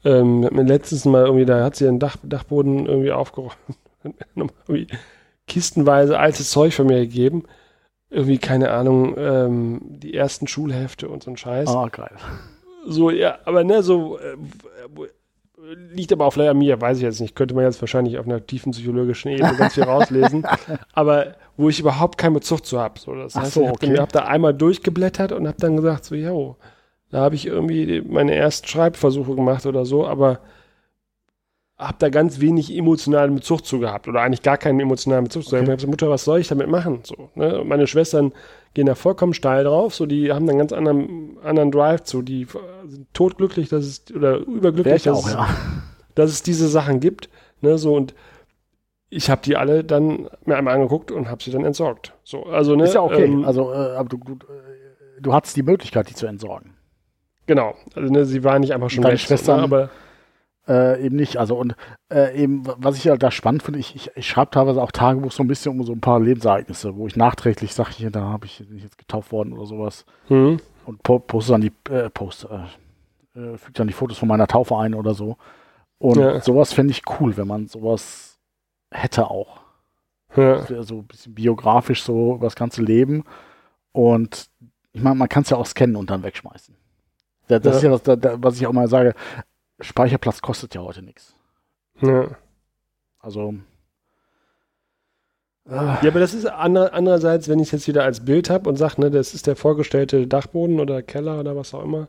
ähm, hat mir letztens mal irgendwie, da hat sie den Dach, Dachboden irgendwie aufgeräumt, irgendwie kistenweise altes Zeug von mir gegeben. Irgendwie, keine Ahnung, ähm, die ersten Schulhefte und so ein Scheiß.
Ah, geil.
So, ja, aber ne, so äh, liegt aber auch vielleicht an mir, weiß ich jetzt nicht. Könnte man jetzt wahrscheinlich auf einer tiefen psychologischen Ebene ganz viel rauslesen. aber wo ich überhaupt keinen Bezug zu habe. So, das
Ach
heißt,
so,
ich habe
okay.
hab da einmal durchgeblättert und habe dann gesagt, so, yo, da habe ich irgendwie meine ersten Schreibversuche gemacht oder so, aber habe da ganz wenig emotionalen Bezug zu gehabt oder eigentlich gar keinen emotionalen Bezug zu.
Okay.
Ich habe gesagt, Mutter, was soll ich damit machen? So, ne? Meine Schwestern gehen da vollkommen steil drauf, so die haben dann ganz anderen, anderen Drive zu, die sind totglücklich, dass es oder überglücklich,
ich
dass,
auch,
es,
ja.
dass es diese Sachen gibt, ne, so und ich habe die alle dann mir einmal angeguckt und habe sie dann entsorgt. So, also ne,
Ist ja okay.
ähm,
also, äh, aber du, du, äh, du hattest die Möglichkeit, die zu entsorgen.
Genau, also ne, sie waren nicht einfach schon weg, so,
Schwestern-
ne, aber
Äh, eben nicht. Also und äh, eben, was ich halt da spannend finde, ich, ich, ich schreibe teilweise auch Tagebuch so ein bisschen um so ein paar Lebensereignisse, wo ich nachträglich sage, hier, da habe ich bin ich jetzt getauft worden oder sowas.
hm,
Und po poste dann die äh, post, äh, äh, füge dann die Fotos von meiner Taufe ein oder so. Und
Ja.
sowas fände ich cool, wenn man sowas hätte auch.
ja,
so ein bisschen biografisch so über das ganze Leben. Und ich meine, man kann es ja auch scannen und dann wegschmeißen. Das,
Ja.
ist ja das, da- da- was ich auch mal sage. Speicherplatz kostet ja heute nichts.
ja.
Also. Äh,
Ja, aber das ist ander, andererseits, wenn ich es jetzt wieder als Bild habe und sage, ne, das ist der vorgestellte Dachboden oder Keller oder was auch immer,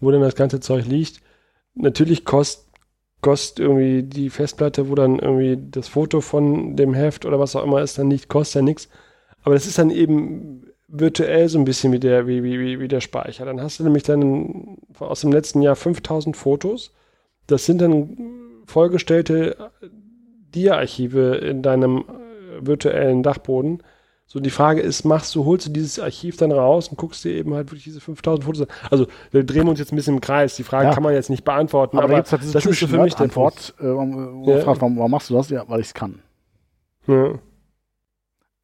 wo dann das ganze Zeug liegt. Natürlich kostet kost irgendwie die Festplatte, wo dann irgendwie das Foto von dem Heft oder was auch immer ist, dann nicht, kostet ja nichts. Aber das ist dann eben virtuell so ein bisschen wie der, wie, wie, wie, der Speicher. Dann hast du nämlich dann aus dem letzten Jahr 5000 Fotos. Das sind dann vollgestellte Dia-Archive in deinem äh, virtuellen Dachboden. So, die Frage ist, machst du, holst du dieses Archiv dann raus und guckst dir eben halt wirklich diese 5000 Fotos an? Also, wir drehen uns jetzt ein bisschen im Kreis. Die Frage
Ja.
kann man jetzt nicht beantworten,
aber,
aber,
halt
das ist so für mich der.
Antwort, äh, man
Ja.
fragt, warum, warum machst du das? Ja, weil ich es kann.
Ja.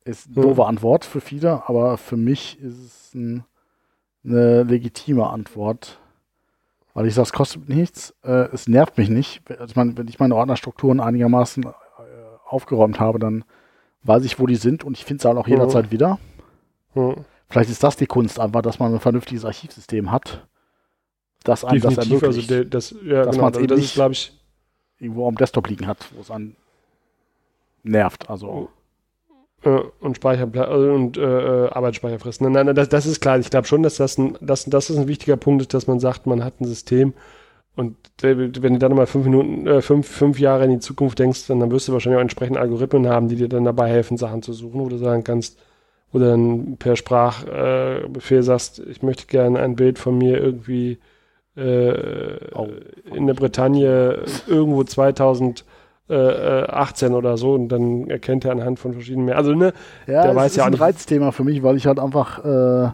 Ist eine
Ja.
doofe Antwort für viele, aber für mich ist es ein, eine legitime Antwort. Weil ich sage, es kostet nichts, äh, es nervt mich nicht. Also ich meine, wenn ich meine Ordnerstrukturen einigermaßen äh, aufgeräumt habe, dann weiß ich, wo die sind und ich finde es halt auch
Ja.
jederzeit wieder.
Ja.
Vielleicht ist das die Kunst einfach, dass man ein vernünftiges Archivsystem hat, das einem das
Definitiv, also
ermöglicht,
der, das, ja,
Dass
genau,
man's
also
eben
das
nicht-
ist, ich,
irgendwo am Desktop liegen hat, wo es einen nervt. Also
äh, und Speicherplatz äh, und äh, äh, Arbeitsspeicher frisst. Nein, nein, das, das ist klar. Ich glaube schon, dass das ein, das, das ist ein wichtiger Punkt ist, dass man sagt, man hat ein System und äh, wenn du dann mal fünf Minuten, äh, fünf, fünf Jahre in die Zukunft denkst, dann, dann wirst du wahrscheinlich auch entsprechende Algorithmen haben, die dir dann dabei helfen, Sachen zu suchen, wo du sagen kannst, wo du dann per Sprachbefehl äh, sagst, ich möchte gerne ein Bild von mir irgendwie äh,
Oh.
in der Bretagne irgendwo 2018 oder so und dann erkennt er anhand von verschiedenen mehr. Also ne,
Ja,
Der
es
weiß
ist
ja
ein Reizthema für mich, weil ich halt einfach äh,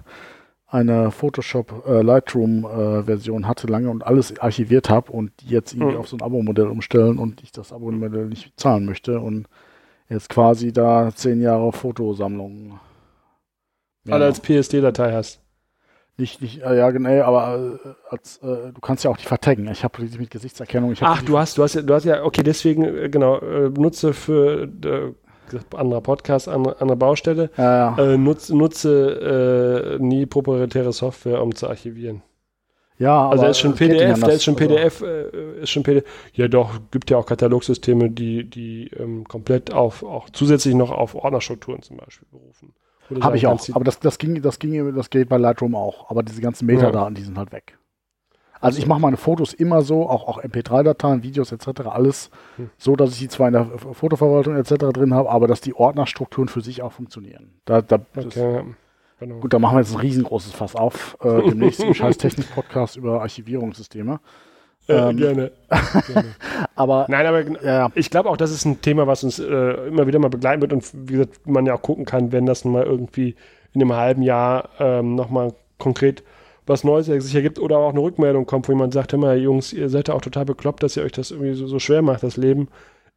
eine Photoshop äh, Lightroom äh, Version hatte lange und alles archiviert habe und die jetzt irgendwie
Mhm.
auf so ein Abo-Modell umstellen und ich das Abo-Modell nicht zahlen möchte und jetzt quasi da zehn Jahre Fotosammlung.
alle als PSD-Datei hast.
Nicht, nicht, äh, ja, genau, aber äh, als, äh, du kannst ja auch die vertaggen. Ich habe die mit Gesichtserkennung.
Ach, du hast, du hast ja, du hast ja, okay, deswegen, äh, genau, äh, nutze für anderer Podcast, andere, andere Baustelle,
Ja, ja.
nutz, nutze äh, nie proprietäre Software, um zu archivieren.
Ja,
Also
aber
da ist schon PDF,
anders.
ist schon
Also,
PDF, äh, ist schon PDF. Ja doch, gibt ja auch Katalogsysteme, die, die ähm, komplett auf, auch zusätzlich noch auf Ordnerstrukturen zum Beispiel berufen.
Habe ich auch. Aber das, das, ging, das ging, das geht bei Lightroom auch. Aber diese ganzen Metadaten, die sind halt weg. Also ich mache meine Fotos immer so, auch, auch MP3-Dateien, Videos etc., alles
Hm.
so, dass ich die zwar in der Fotoverwaltung etc. drin habe, aber dass die Ordnerstrukturen für sich auch funktionieren. Da, da, das,
Okay, ja. Genau.
Gut, da machen wir jetzt ein riesengroßes Fass auf. Äh, demnächst im scheiß Technik-Podcast über Archivierungssysteme.
äh,
ähm,
gerne. gerne.
Aber
Nein, aber
ja,
ich glaube auch, das ist ein Thema, was uns äh, immer wieder mal begleiten wird und wie gesagt, man ja auch gucken kann, wenn das nun mal irgendwie in einem halben Jahr ähm, nochmal konkret was Neues sich ergibt oder auch eine Rückmeldung kommt, wo jemand sagt, hör mal, Jungs, ihr seid ja auch total bekloppt, dass ihr euch das irgendwie so, so schwer macht, das Leben.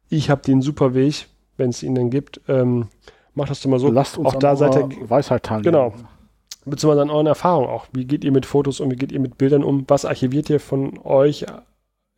Ich habe den super Weg, wenn es ihn denn gibt. Ähm, macht das doch mal so.
lasst uns
auch da seid ihr,
Weisheit teilnehmen.
Genau. beziehungsweise an euren Erfahrungen auch. Wie geht ihr mit Fotos um? Wie geht ihr mit Bildern um? Was archiviert ihr von euch?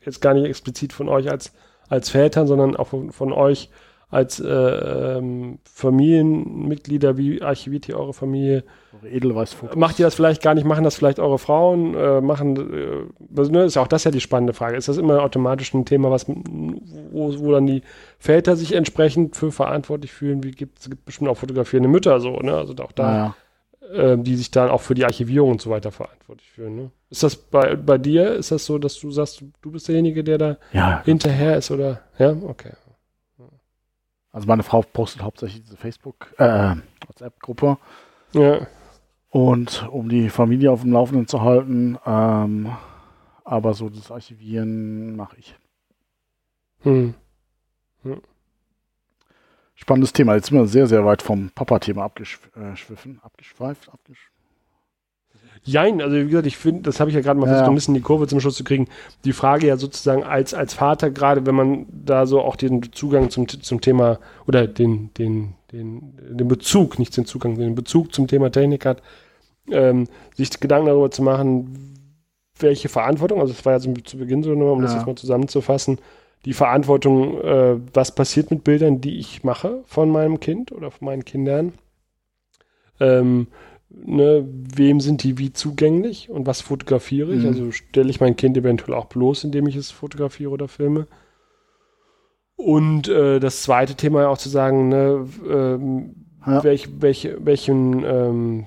Jetzt gar nicht explizit von euch als, als Vätern, sondern auch von, von euch als äh, ähm, Familienmitglieder. Wie archiviert ihr eure Familie?
Eure Edelweißfotos.
Macht ihr das vielleicht gar nicht? Machen das vielleicht eure Frauen? Äh, machen, äh, ne, ist auch das ja die spannende Frage. Ist das immer automatisch ein Thema, was, wo, wo dann die Väter sich entsprechend für verantwortlich fühlen? Wie gibt es gibt bestimmt auch fotografierende Mütter so, ne? Also auch da
Naja.
äh, die sich dann auch für die Archivierung und so weiter verantwortlich fühlen. Ne? Ist das bei, bei dir, ist das so, dass du sagst, du bist derjenige, der da
Ja,
hinterher ist oder? Ja, okay.
also meine Frau postet hauptsächlich diese Facebook, äh, WhatsApp-Gruppe
Ja,
und um die Familie auf dem Laufenden zu halten. Ähm, aber so das Archivieren mache ich.
hm.
Spannendes Thema. Jetzt sind wir sehr, sehr weit vom Papa-Thema abgeschwiffen, abgeschweift, abgesch
Jein, also wie gesagt, ich finde, das habe ich ja gerade mal
Ja,
versucht,
ja.
ein bisschen die Kurve zum Schluss zu kriegen. Die Frage ja sozusagen als, als Vater, gerade wenn man da so auch den Zugang zum, zum Thema oder den, den, den, den Bezug, nicht den Zugang, den Bezug zum Thema Technik hat, ähm, sich Gedanken darüber zu machen, welche Verantwortung, also das war ja so zu Beginn so, nur, um das
Ja.
jetzt mal zusammenzufassen, die Verantwortung, äh, was passiert mit Bildern, die ich mache von meinem Kind oder von meinen Kindern. Ähm, ne, wem sind die wie zugänglich und was fotografiere ich?
Mhm.
Also stelle ich mein Kind eventuell auch bloß, indem ich es fotografiere oder filme. Und äh, das zweite Thema ja auch zu sagen, ne, ähm,
Ja.
welch, welch, welchen, ähm,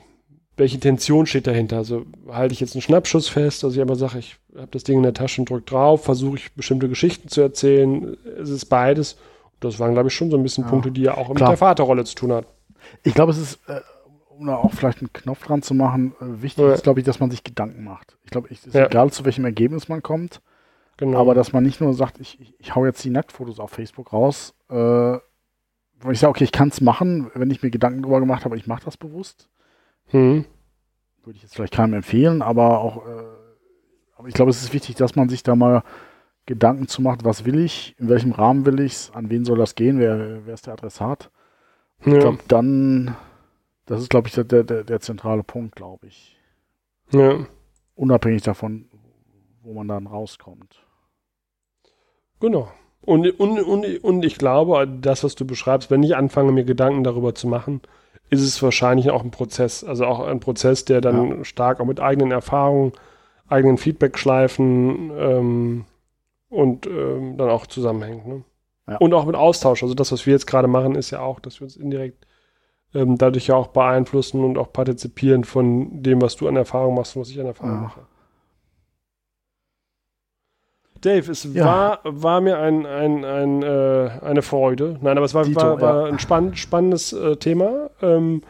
welche Intention steht dahinter? Also halte ich jetzt einen Schnappschuss fest, also ich einfach sage, ich habe das Ding in der Tasche und drücke drauf, versuche ich bestimmte Geschichten zu erzählen. Es ist beides. Das waren, glaube ich, schon so ein bisschen
Ja.
Punkte, die ja auch mit
Klar.
der Vaterrolle zu tun hat.
Ich glaube, es ist, äh, um da auch vielleicht einen Knopf dran zu machen, äh, wichtig
Ja.
ist, glaube ich, dass man sich Gedanken macht. Ich glaube, es ist
Ja.
egal, zu welchem Ergebnis man kommt,
Genau.
aber dass man nicht nur sagt, ich, ich, ich hau jetzt die Nacktfotos auf Facebook raus, äh, wo ich sage, okay, ich kann es machen, wenn ich mir Gedanken drüber gemacht habe, ich mache das bewusst.
Hm.
Würde ich jetzt vielleicht keinem empfehlen, aber auch, äh, aber ich glaube, es ist wichtig, dass man sich da mal Gedanken zu macht, was will ich, in welchem Rahmen will ich es, an wen soll das gehen, wer, wer ist der Adressat. Ich
Ja.
glaube, dann, das ist, glaube ich, der, der, der zentrale Punkt, glaube ich.
ja.
Unabhängig davon, wo man dann rauskommt.
Genau. Und, und, und, und ich glaube, das, was du beschreibst, wenn ich anfange, mir Gedanken darüber zu machen, ist es wahrscheinlich auch ein Prozess. Also auch ein Prozess, der dann stark auch mit eigenen Erfahrungen, eigenen Feedback-Schleifen ähm, und ähm, dann auch zusammenhängt. Ne?
Ja.
Und auch mit Austausch. Also das, was wir jetzt gerade machen, ist ja auch, dass wir uns indirekt ähm, dadurch ja auch beeinflussen und auch partizipieren von dem, was du an Erfahrung machst und was ich an Erfahrung
Ja.
mache. Dave, es
Ja.
war, war mir ein, ein, ein, äh, eine Freude. Nein, aber es war,
Dito,
war, war
ja.
ein spann spannendes äh, Thema. Ähm,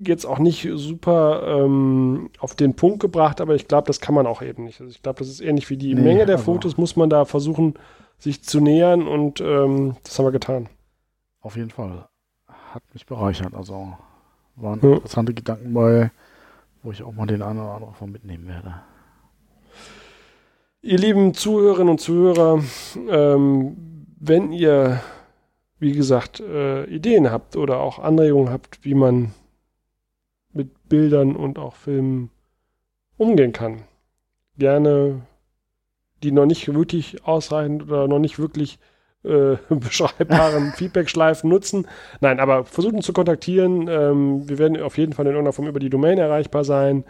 jetzt auch nicht super ähm, auf den Punkt gebracht, aber ich glaube, das kann man auch eben nicht. Also ich glaube, das ist ähnlich wie die
Nee,
Menge der
also-
Fotos, muss man da versuchen, sich zu nähern und ähm, das haben wir getan.
Auf jeden Fall. Hat mich bereichert. Also waren
Ja.
interessante Gedanken bei, wo ich auch mal den einen oder anderen von mitnehmen werde.
Ihr lieben Zuhörerinnen und Zuhörer, ähm, wenn ihr, wie gesagt, äh, Ideen habt oder auch Anregungen habt, wie man mit Bildern und auch Filmen umgehen kann. Gerne die noch nicht wirklich ausreichend oder noch nicht wirklich äh, beschreibbaren Feedback-Schleifen nutzen. Nein, aber versuchen zu kontaktieren. Ähm, wir werden auf jeden Fall in irgendeiner Form über die Domain erreichbar sein.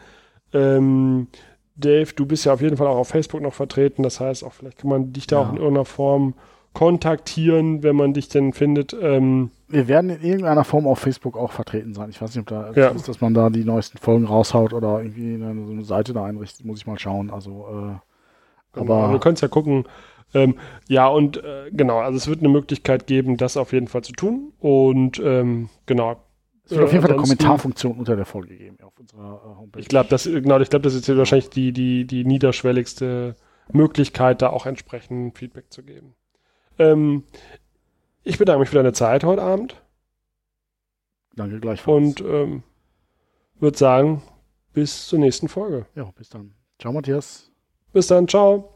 Ähm, Dave, du bist ja auf jeden Fall auch auf Facebook noch vertreten. Das heißt, auch vielleicht kann man dich da ja. auch in irgendeiner Form kontaktieren, wenn man dich denn findet. Ähm,
wir werden in irgendeiner Form auf Facebook auch vertreten sein. Ich weiß nicht, ob da ja. ist, dass man da die neuesten Folgen raushaut oder irgendwie eine, so eine Seite da einrichtet. Muss ich mal schauen. Also, äh,
genau, aber
du
könntest ja gucken. Ähm, ja, und äh, genau, also es wird eine Möglichkeit geben, das auf jeden Fall zu tun. Und ähm, genau,
es wird auf jeden Fall eine Kommentarfunktion unter der Folge geben unserer
äh, Homepage. Ich glaube, das, genau, ich glaube, das ist jetzt wahrscheinlich die, die, die niederschwelligste Möglichkeit, da auch entsprechend Feedback zu geben. Ähm, ich bedanke mich für deine Zeit heute Abend.
Danke gleichfalls.
Und ähm, würde sagen, bis zur nächsten Folge.
Ja, bis dann. Ciao, Matthias.
Bis dann, ciao.